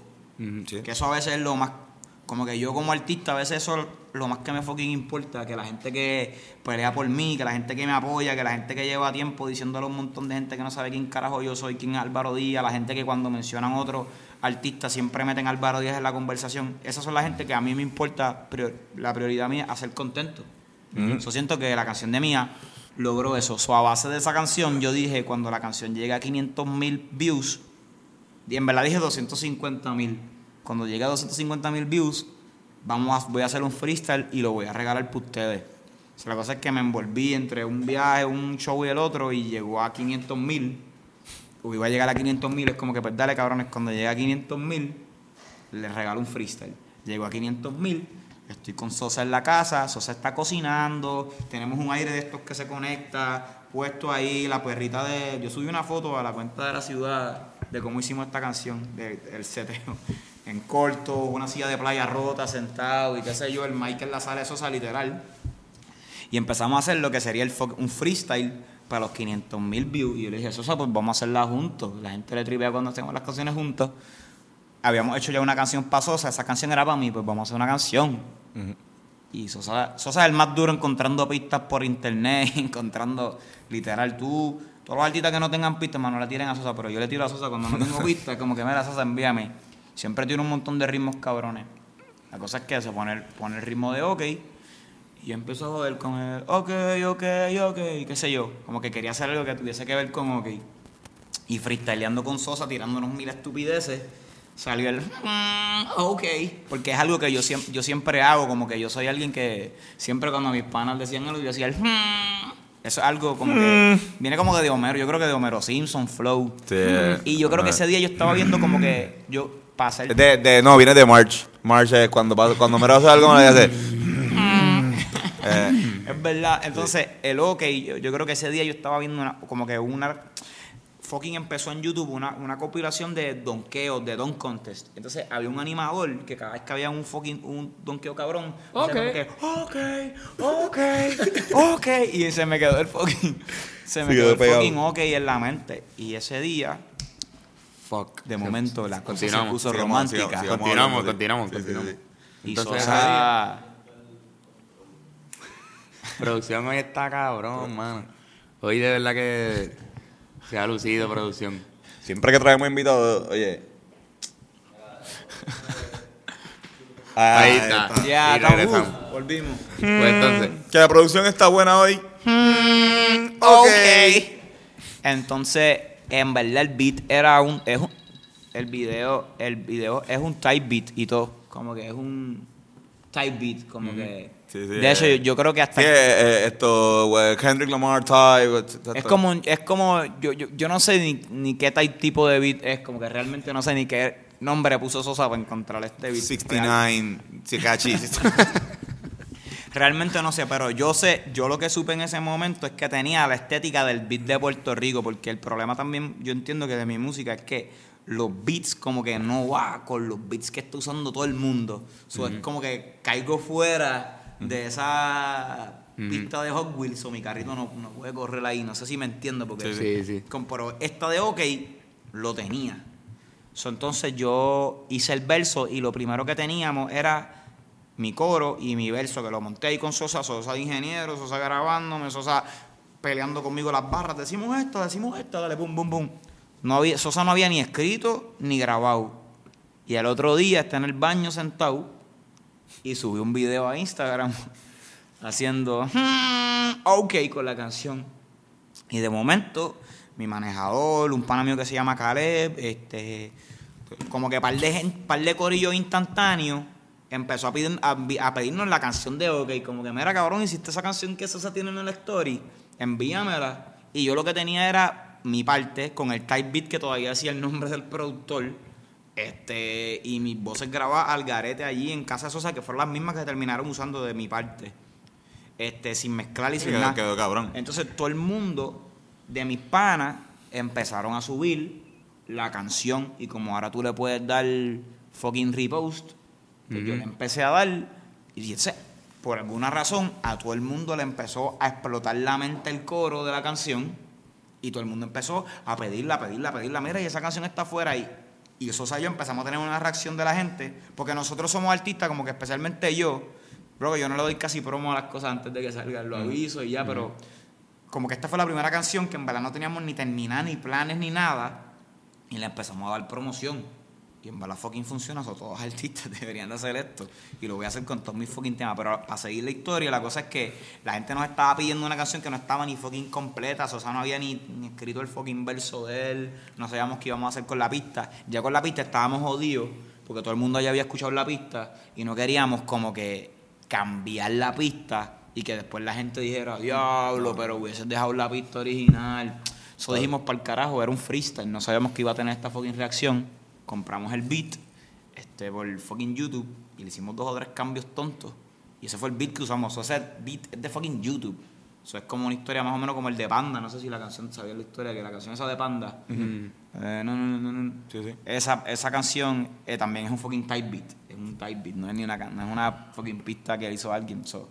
Sí. Que eso a veces es lo más. Como que yo como artista, a veces eso es lo más que me fucking importa. Que la gente que pelea por mí, que la gente que me apoya, que la gente que lleva tiempo diciéndole a un montón de gente que no sabe quién carajo yo soy, quién es Álvaro Díaz, la gente que cuando mencionan otro artista siempre meten a Álvaro Díaz en la conversación. Esas son la gente que a mí me importa, prior- la prioridad mía, hacer contento. Yo siento que la canción de mía logró eso. So, a base de esa canción, yo dije, cuando la canción llegue a 500 mil views, en verdad dije 250 mil. Cuando llegue a 250 mil views, vamos a, voy a hacer un freestyle y lo voy a regalar para ustedes. O sea, la cosa es que me envolví entre un viaje, un show y el otro y llegó a 500 mil. O iba a llegar a 500 mil, es como que pues dale cabrones, cuando llegue a 500 mil, les regalo un freestyle. Llegó a 500 mil, estoy con Sosa en la casa, Sosa está cocinando, tenemos un aire de estos que se conecta, puesto ahí la perrita de... Yo subí una foto a la cuenta de la ciudad de cómo hicimos esta canción, de- del seteo. En corto, una silla de playa rota, sentado y qué sé yo, el mic en la sala de Sosa literal. Y empezamos a hacer lo que sería el un freestyle para los 500 mil views. Y yo le dije, Sosa, pues vamos a hacerla juntos. La gente le tripea cuando hacemos las canciones juntos. Habíamos hecho ya una canción para Sosa, esa canción era para mí, pues vamos a hacer una canción. Y Sosa, Sosa es el más duro encontrando pistas por internet, encontrando literal tú. Todos los artistas que no tengan pistas, mano, le tiren a Sosa, pero yo le tiro a Sosa cuando no tengo pistas, como que mira, Sosa, envíame. Siempre tiene un montón de ritmos cabrones. La cosa es que se pone el, pone el ritmo de OK y yo empiezo a joder con el OK, OK, OK, qué sé yo. Como que quería hacer algo que tuviese que ver con OK. Y freestyleando con Sosa, tirándonos mil estupideces, salió el mm, OK. Porque es algo que yo, siem- yo siempre hago, como que yo soy alguien que siempre cuando mis panas decían algo, yo hacía el mm. Eso es algo como que viene como que de Homero, yo creo que de Homero Simpson, Flow. Sí. Y yo creo que ese día yo estaba viendo como que yo hacer De, de, no, viene de March. March es cuando, pasa- cuando me hace algo, me hace. Eh, Es verdad. Entonces, el OK, yo, yo creo que ese día yo estaba viendo una, como que una. Fucking empezó en YouTube una, una compilación de donkeos, de don contest. Entonces había un animador que cada vez que había un fucking un donkeo cabrón, como que, ok, ok, ok. Y se me quedó el fucking. Se me Se quedó, quedó el pegado. fucking ok en la mente. Y ese día, Fuck. de momento, la cosa se Continuamos, puso romántica. Continuamos, continuamos, Sí, sí, continuamos. sí. Y Entonces, Sosa. Producción hoy está cabrón, mano. Hoy de verdad que se ha lucido producción. Siempre que traemos invitados, oye. Ah, Ahí está. Ya, Y regresamos. volvimos. Pues entonces, Que la producción está buena hoy. Ok. Entonces, en verdad el beat era un, es un- el video, el video es un type beat y todo, como que es un type beat, como que Sí, sí, de hecho eh. yo, yo creo que hasta Sí, eh, eh, esto, eh, Kendrick Lamar type. es como es como yo, yo, yo no sé ni, ni qué type tipo de beat es, como que realmente no sé ni qué nombre puso Sosa para encontrar este beat. 69, Chicachi. Realmente no sé, pero yo sé, yo lo que supe en ese momento es que tenía la estética del beat de Puerto Rico, porque el problema también, yo entiendo que de mi música es que los beats como que no va con los beats que está usando todo el mundo. So, Es como que caigo fuera de esa pista de Hot Wheels o mi carrito no, no puede correr ahí. No sé si me entiendo, porque Sí, sí. con- pero esta de OK lo tenía. So, entonces yo hice el verso y lo primero que teníamos era mi coro y mi verso, que lo monté ahí con Sosa, Sosa de ingeniero, Sosa grabándome, Sosa peleando conmigo las barras, decimos esto, decimos esto, dale, pum, pum, pum. No había, Sosa no había ni escrito ni grabado. Y el otro día está en el baño sentado y subí un video a Instagram haciendo "Hmm, ok con la canción. Y de momento, mi manejador, un pana mío que se llama Caleb, este, como que par de, par de corillo instantáneo, empezó a, pedir, a, a pedirnos la canción de OK. Como que, mira, cabrón, hiciste esa canción que Sosa tiene en el story, envíamela. Y yo lo que tenía era mi parte con el type beat que todavía decía el nombre del productor. Este, y mis voces grabadas al garete allí en casa Sosa, que fueron las mismas que terminaron usando de mi parte. Este, sin mezclar y sin Quedó, nada. quedó cabrón. Entonces todo el mundo de mis panas empezaron a subir la canción y como ahora tú le puedes dar fucking repost, pues yo le empecé a dar y ese, por alguna razón a todo el mundo le empezó a explotar la mente el coro de la canción y todo el mundo empezó a pedirla, a pedirla, a pedirla, mira y esa canción está afuera y y eso o sea, yo empezamos a tener una reacción de la gente porque nosotros somos artistas como que especialmente yo, bro, yo no le doy casi promo a las cosas antes de que salgan, lo aviso y ya, pero como que esta fue la primera canción que en verdad no teníamos ni terminada, ni planes, ni nada. Y le empezamos a dar promoción. Y en verdad fucking funciona. So, todos los artistas deberían de hacer esto. Y lo voy a hacer con todos mis fucking temas. Pero para seguir la historia, la cosa es que la gente nos estaba pidiendo una canción que no estaba ni fucking completa. O sea, no había ni, ni escrito el fucking verso de él. No sabíamos qué íbamos a hacer con la pista. Ya con la pista estábamos jodidos. Porque todo el mundo ya había escuchado la pista. Y no queríamos como que cambiar la pista y que después la gente dijera, diablo, pero hubieses dejado la pista original. Eso dijimos para el carajo, era un freestyle, no sabíamos que iba a tener esta fucking reacción. Compramos el beat este, por fucking YouTube y le hicimos dos o tres cambios tontos. Y ese fue el beat que usamos. O sea, ese beat es de fucking YouTube. Eso es como una historia más o menos como el de Panda. No sé si la canción, ¿sabías la historia? Que la canción esa de Panda. Eh, no, no, no, no, no. Sí, sí. Esa, esa canción eh, también es un fucking type beat. Es un type beat, no es ni una, can- no es una fucking pista que hizo alguien. so,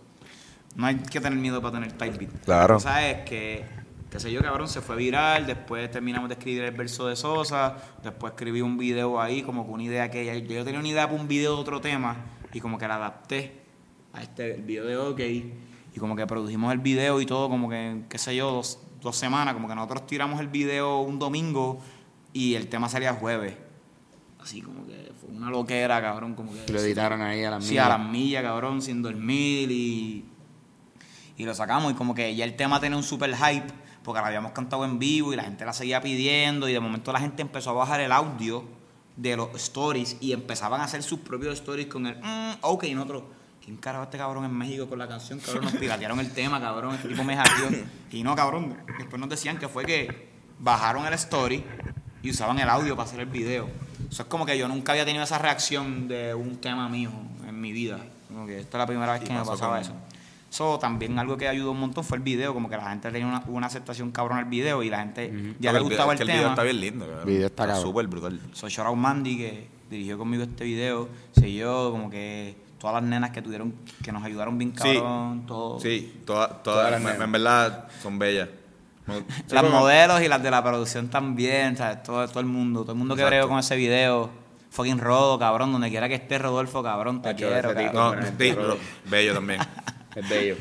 no hay que tener miedo para tener type beat. Claro. La cosa es que, qué sé yo, cabrón, se fue viral. Después terminamos de escribir el verso de Sosa. Después escribí un video ahí, como que una idea que yo, tenía una idea para un video de otro tema y como que la adapté a este el video de OK. Y como que produjimos el video y todo, como que, qué sé yo, dos, dos semanas. Como que nosotros tiramos el video un domingo y el tema salía jueves. Así como que fue una loquera, cabrón. Como que Y lo editaron ahí a la Sí, a las millas, cabrón, sin dormir y, y lo sacamos. Y como que ya el tema tenía un super hype porque la habíamos cantado en vivo y la gente la seguía pidiendo y de momento la gente empezó a bajar el audio de los stories y empezaban a hacer sus propios stories con el mm, ok y nosotros ¿quién carajo este cabrón en México con la canción? Cabrón, nos piratearon el tema, cabrón, este tipo me hackeó. Y no, cabrón, después nos decían que fue que bajaron el story y usaban el audio para hacer el video. Eso es como que yo nunca había tenido esa reacción de un tema mío en mi vida. Como que esta es la primera vez que me pasaba eso. Eso también algo que ayudó un montón fue el video, como que la gente tenía una, una aceptación cabrón al video y la gente ya le gustaba es el, que el video tema. está bien lindo. cabrón. El video está cabrón. súper brutal. So, shout out Mandy que dirigió conmigo este video. Yo, como que todas las nenas que tuvieron, que nos ayudaron bien Sí. cabrón, todo. Sí, todas, todas, las en, nenas. en verdad son bellas. Las modelos y las de la producción también, ¿sabes? Todo, todo el mundo, todo el mundo que Exacto. bregó con ese video. Fucking Rodo, cabrón, donde quiera que esté Rodolfo, cabrón, te quiero, cabrón. No, sí, bello también. Es bello.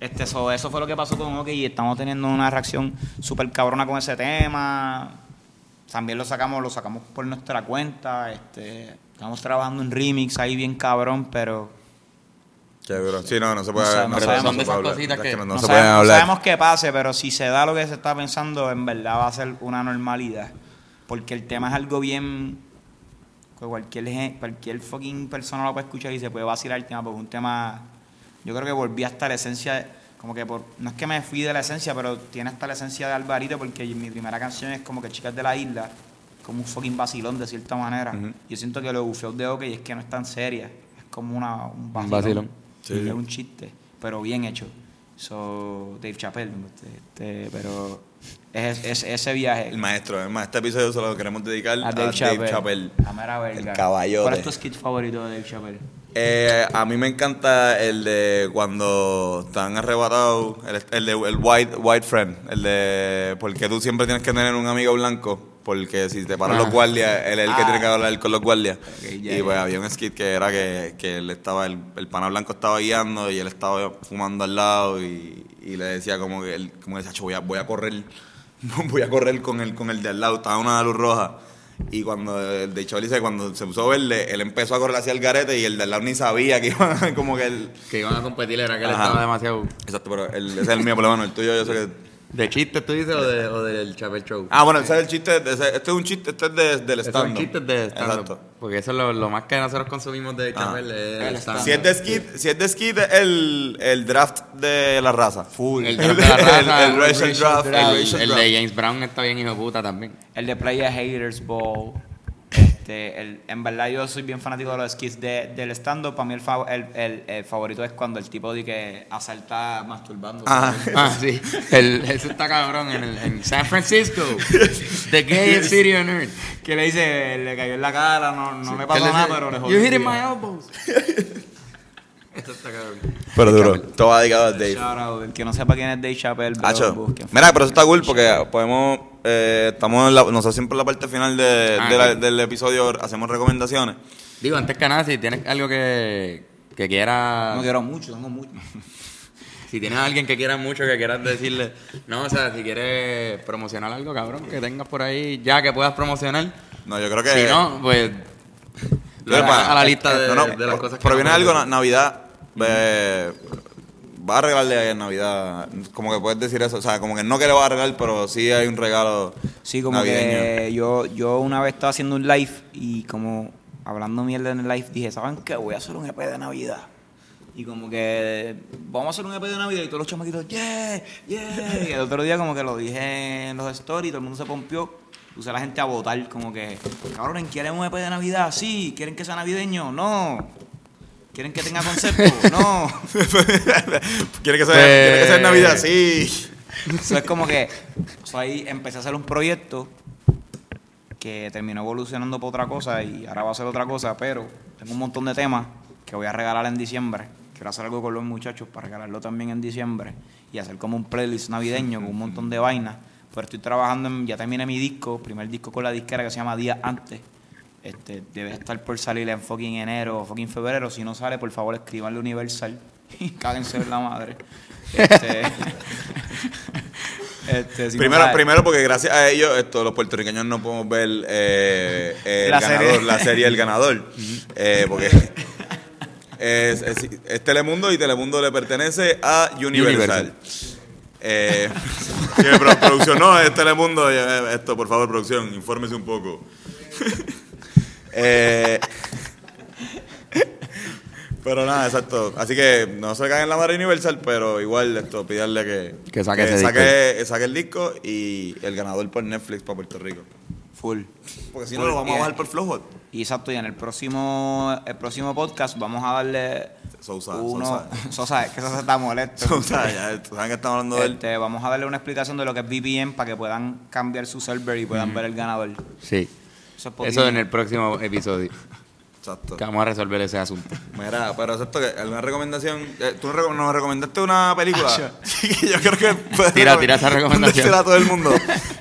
Este, so, eso fue lo que pasó con OK y estamos teniendo una reacción súper cabrona con ese tema. También lo sacamos, lo sacamos por nuestra cuenta. Este, estamos trabajando en remix ahí bien cabrón, pero Qué duro. Sí, no, no se puede, No no, sabemos- no cositas que no, se sabemos, pueden no hablar. sabemos qué pase, pero si se da lo que se está pensando, en verdad va a ser una normalidad. Porque el tema es algo bien. que cualquier, cualquier fucking persona lo puede escuchar y se puede vacilar el tema, porque es un tema. Yo creo que volví hasta la esencia. como que por. No es que me fui de la esencia, pero tiene hasta la esencia de Alvarito, porque mi primera canción es como que Chicas de la Isla, como un fucking vacilón de cierta manera. Yo siento que lo bufeos de OK es que no es tan seria, es como una, un vacilón. vacilón. Sí. Es un chiste, pero bien hecho. So, Dave Chappelle, este, este, pero es, es- ese viaje. El maestro, el maestro. Este episodio se lo queremos dedicar a a Dave, Chappelle. Chappelle. La mera verga. El caballote. ¿Cuál es tu skit favorito de Dave Chappelle? Eh, a mí me encanta el de cuando están arrebatados, el, el de el white, white friend, el de porque tú siempre tienes que tener un amigo blanco, porque si te paran Ah. los guardias, él es el que Ah. tiene que hablar con los guardias. Y pues había un skit que era que, que él estaba, el, el pana blanco estaba guiando y él estaba fumando al lado y, y le decía como que él, como decía, "Acho, voy a, voy a correr, voy a correr con el, con el de al lado, estaba una luz roja. Y cuando el de Chappelle dice que cuando se puso verde, él empezó a correr hacia el garete y el de al lado ni sabía que iba como que él. Que iban a competir, era que él Ajá. estaba demasiado. Exacto, pero el, ese es el mío, menos el tuyo yo sé que. ¿De chistes tú dices o, de, o del Chapel Show? Ah, bueno, ese es el chiste, ese- este es un chiste, este es de, del Esos stand son chistes de stand Exacto. Porque eso es lo, lo más que nosotros consumimos de Chapel. es el stand Si es de skit, si es de skit, es el, el draft de la raza. Full. El draft de la raza, el, el racial draft. El, el racial el draft. de James Brown está bien hijo de puta también. El de Playa Haters Ball. Este, el, en verdad yo soy bien fanático de los skits de- del stand-up. Para mí el, fa- el, el- el favorito es cuando el tipo de que asalta masturbando. Ah. Ah, sí. El, eso está cabrón en, el- en San Francisco. The gayest city on earth. Que le dice, le cayó en la cara, no, no me pasó Él nada, dice, pero le You el hitting día". my elbows. eso está cabrón. Pero duro. Todo va dedicado a Dave. Shout out. El que no sepa quién es Dave Chappelle, bro. Mira, pero eso está cool porque podemos. Eh, estamos en la, nosotros siempre en la parte final de- Ah, de la- sí. del episodio hacemos recomendaciones. Digo, antes que nada, si tienes algo que, que quiera... No quiero mucho, tengo mucho. Si tienes a alguien que quieras mucho, que quieras decirle... No, o sea, si quieres promocionar algo, cabrón, que tengas por ahí ya que puedas promocionar. No, yo creo que. Si no, pues... Lo a la lista de, no, no, de las cosas que... Pero viene algo, Navidad. eh, va a regalarle en Navidad. Como que puedes decir eso. O sea, como que no que le va a regalar, pero sí hay un regalo. Sí, como navideño. que yo, yo una vez estaba haciendo un live y como hablando mierda en el live dije, ¿saben qué? Voy a hacer un EP de Navidad. Y como que vamos a hacer un EP de Navidad y todos los chamaquitos, yeah, yeah. Y el otro día como que lo dije en los stories, todo el mundo se pompió. Puse a la gente a votar como que, cabrón, ¿quieren un EP de Navidad? Sí. ¿Quieren que sea navideño? No. ¿Quieren que tenga concepto? No. ¿Quiere que sea, Pues- que sea Navidad? Sí. Eso es como que so, ahí empecé a hacer un proyecto que terminó evolucionando por otra cosa y ahora va a ser otra cosa, pero tengo un montón de temas que voy a regalar en diciembre. Quiero hacer algo con los muchachos para regalarlo también en diciembre y hacer como un playlist navideño con un montón de vainas. Pero estoy trabajando en, ya terminé mi disco, primer disco con la disquera que se llama Día Antes. Este, debe estar por salir en fucking enero o fucking febrero. Si no sale, por favor, escribanle Universal y cáguense en la madre. Este, este, si primero, primero porque gracias a ellos esto, los puertorriqueños no podemos ver eh, el La ganador, serie. la serie El Ganador. Eh, porque es, es- es Telemundo y Telemundo le pertenece a Universal. Universal. Eh, producción, no, es Telemundo. eh, Esto, por favor, producción, infórmese un poco. Eh, pero nada, exacto. Así que no se caen en la madre Universal, pero igual esto, pidarle que, Que saque ese saque, saque el disco y el ganador por Netflix para Puerto Rico. Full. Porque si no, lo vamos a bajar por Flowhot. Y exacto, y en el próximo, el próximo podcast vamos a darle Sousa. Uno, Sousa. Que Sosa está molesto. Sousa, ya, ¿saben que estamos hablando de él? Este, vamos a darle una explicación de lo que es VPN para que puedan cambiar su server y puedan ver el ganador. Sí. Eso es poquito. Eso en el próximo episodio. Exacto. Que vamos a resolver ese asunto. Mira, pero excepto que alguna recomendación. eh, ¿Tú nos reco- nos recomendaste una película? Ah, Sí, que yo creo que. Tira, tira esa recomendación. Dársela a todo el mundo.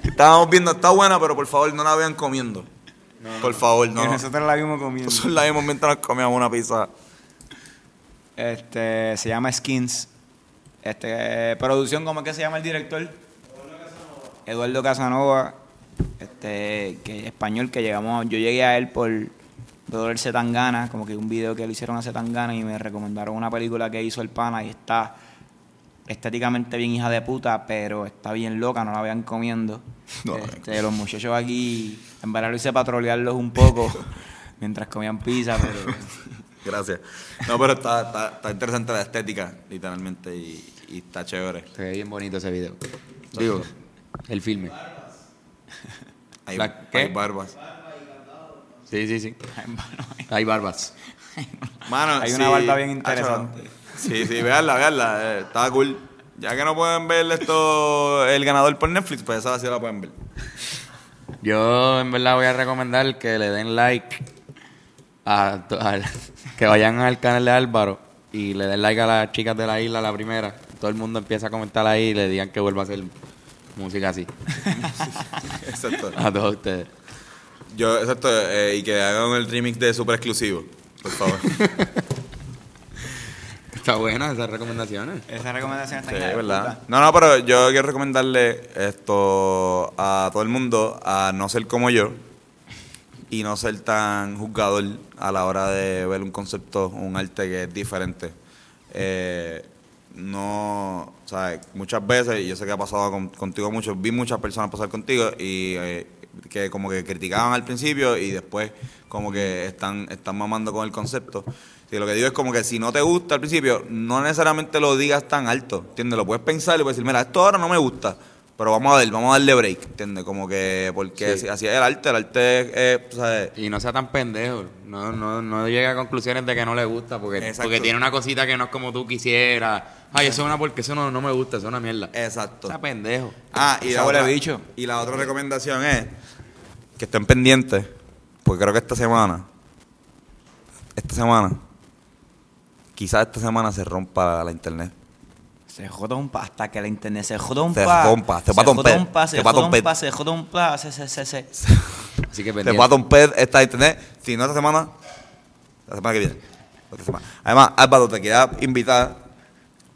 Estábamos viendo, está buena, pero por favor no la vean comiendo. por favor, no. No. nosotros la vimos comiendo. Nosotros la vimos mientras nos comíamos una pizza. Este, se llama Skins. Este, producción, ¿cómo es que se llama el director? Eduardo Casanova. Este, que es español, que llegamos, yo llegué a él por ver Zetangana, como que un video que le hicieron a Zetangana y me recomendaron una película que hizo el pana y está estéticamente bien hija de puta, pero está bien loca, no la vean comiendo. No, Este, los muchachos aquí, en verdad lo hice para trolearlos un poco mientras comían pizza, pero Gracias. No, pero está, está, está interesante la estética, literalmente, y, y está chévere. Se ve bien bonito ese video. Digo, el filme. Hay, ¿La qué? hay barbas. Sí, sí, sí. Hay barbas. Mano, Hay una barba bien interesante. Sí, sí, veanla, veanla. eh, estaba cool. Ya que no pueden ver esto, el ganador por Netflix, pues esa sí la pueden ver. Yo en verdad voy a recomendar que le den like a, al- que vayan al canal de Álvaro y le den like a las chicas de la isla la primera. Todo el mundo empieza a comentar ahí y le digan que vuelva a hacer música así Exacto. a todos ustedes. Yo, exacto, eh, y que hagan el remix de super exclusivo, por favor. Está buena esas recomendaciones. esa recomendación está Sí, hija de ¿verdad? puta. No, no, pero yo quiero recomendarle esto a todo el mundo a no ser como yo y no ser tan juzgador a la hora de ver un concepto, un arte que es diferente. Eh, no, sea, muchas veces, yo sé que ha pasado con- contigo mucho, vi muchas personas pasar contigo y eh, que como que criticaban al principio y después como que están, están mamando con el concepto. Lo que digo es como que si no te gusta al principio, no necesariamente lo digas tan alto, ¿entiendes? Lo puedes pensar y puedes decir, mira, esto ahora no me gusta, pero vamos a ver, vamos a darle break, ¿entiendes? Como que, porque Sí. así es el arte, el arte es, tú sabes, Y no sea tan pendejo. No, no, no llegue a conclusiones de que no le gusta porque, Exacto. porque tiene una cosita que no es como tú quisieras. Ay, eso es una porque eso no, no me gusta, eso es una mierda. exacto. Sea pendejo. Ah, y la, otra, bicho. y la otra recomendación es que estén pendientes, porque creo que esta semana, esta semana, quizás esta semana se rompa la internet. Se joda un pa hasta que la internet se joda un Se pa. rompa, se va a romper, se se va a romper. pa, se joda un pa, se, se, se, se. Así que Se va a romper esta internet, si no esta semana, la semana que viene. Otra semana. Además, Álvaro, te queda invitar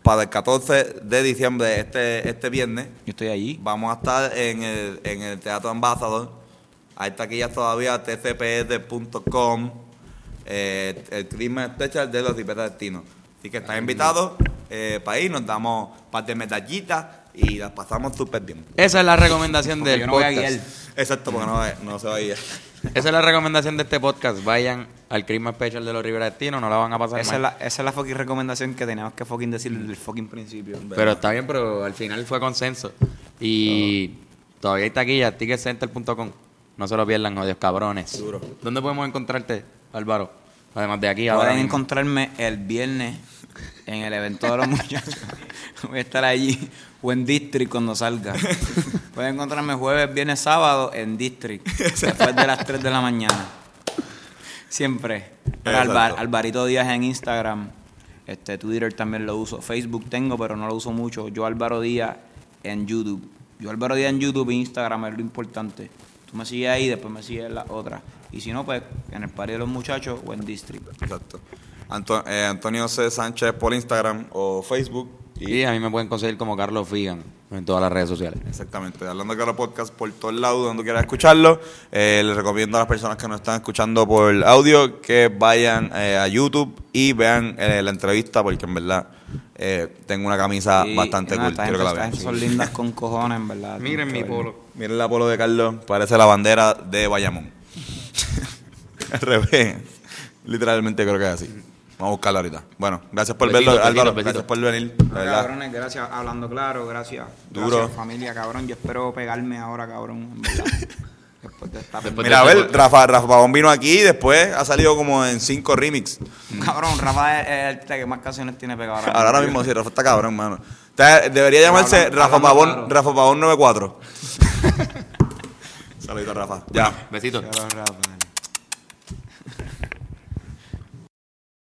para el 14 de diciembre, este, este viernes, Yo estoy allí. Vamos a estar en el, en el Teatro Ambassador. Hay taquillas todavía, tcps.com. Eh, el crimen especial de los Rivera Destinos. Así que están invitados eh, para ir, nos damos un par de medallitas y las pasamos súper bien. Esa es la recomendación del yo no voy a podcast. guiar. Exacto, porque no, no se va a ir. Esa es la recomendación de este podcast. Vayan al Christmas Special de los Rivera Destino, no la van a pasar Esa mal. es, la, esa es la fucking recomendación que teníamos que fucking decir desde el fucking principio. Pero está bien, pero al final fue consenso. Y todavía hay taquillas, ticketcenter.com. No se lo pierdan, odios cabrones. Duro. ¿Dónde podemos encontrarte, Álvaro? Además de aquí, ahora Pueden mismo. encontrarme el viernes en el evento de los muchachos. Voy a estar allí o en District cuando salga. Pueden encontrarme jueves, viernes, sábado en District. Después de las 3 de la mañana. Siempre. Alvar- Alvarito Díaz en Instagram. Este, Twitter también lo uso. Facebook tengo, pero no lo uso mucho. Yo Álvaro Díaz en YouTube. Yo Álvaro Díaz en YouTube e Instagram es lo importante. Tú me sigues ahí, después me sigues en la otra. Y si no, pues en el party de los muchachos o en District. Exacto. Anto- eh, Antonio C. Sánchez por Instagram o Facebook. Y a mí me pueden conseguir como Carlos Figan en todas las redes sociales. Exactamente, hablando claro podcast por todos lados donde quieras escucharlo. Eh, les recomiendo a las personas que nos están escuchando por audio que vayan eh, a YouTube y vean eh, la entrevista porque en verdad eh, tengo una camisa Sí, bastante cool. Quiero que la estas vean. son lindas con cojones, en verdad. Miren mi polo. Miren la polo de Carlos, parece la bandera de Bayamón. Al revés. Literalmente creo que es así. Vamos a buscarlo ahorita. Bueno, gracias por verlo, Álvaro. Gracias por venir. verdad. Cabrones, gracias. Hablando claro, gracias. Duro. Gracias, familia, cabrón. Yo espero pegarme ahora, cabrón. Después de esta Después Mira, a de ese ver. Rafa, Rafa Pavón vino aquí y después ha salido como en cinco remix. Cabrón, Rafa es el artista que más canciones tiene pegado ahora. Ahora, ahora mismo sí, Rafa está cabrón, mano. Debería llamarse hablando- Rafa hablando Pavón, claro. Rafa Pavón 94. Saludito, Rafa. Ya. Besitos. Rafa.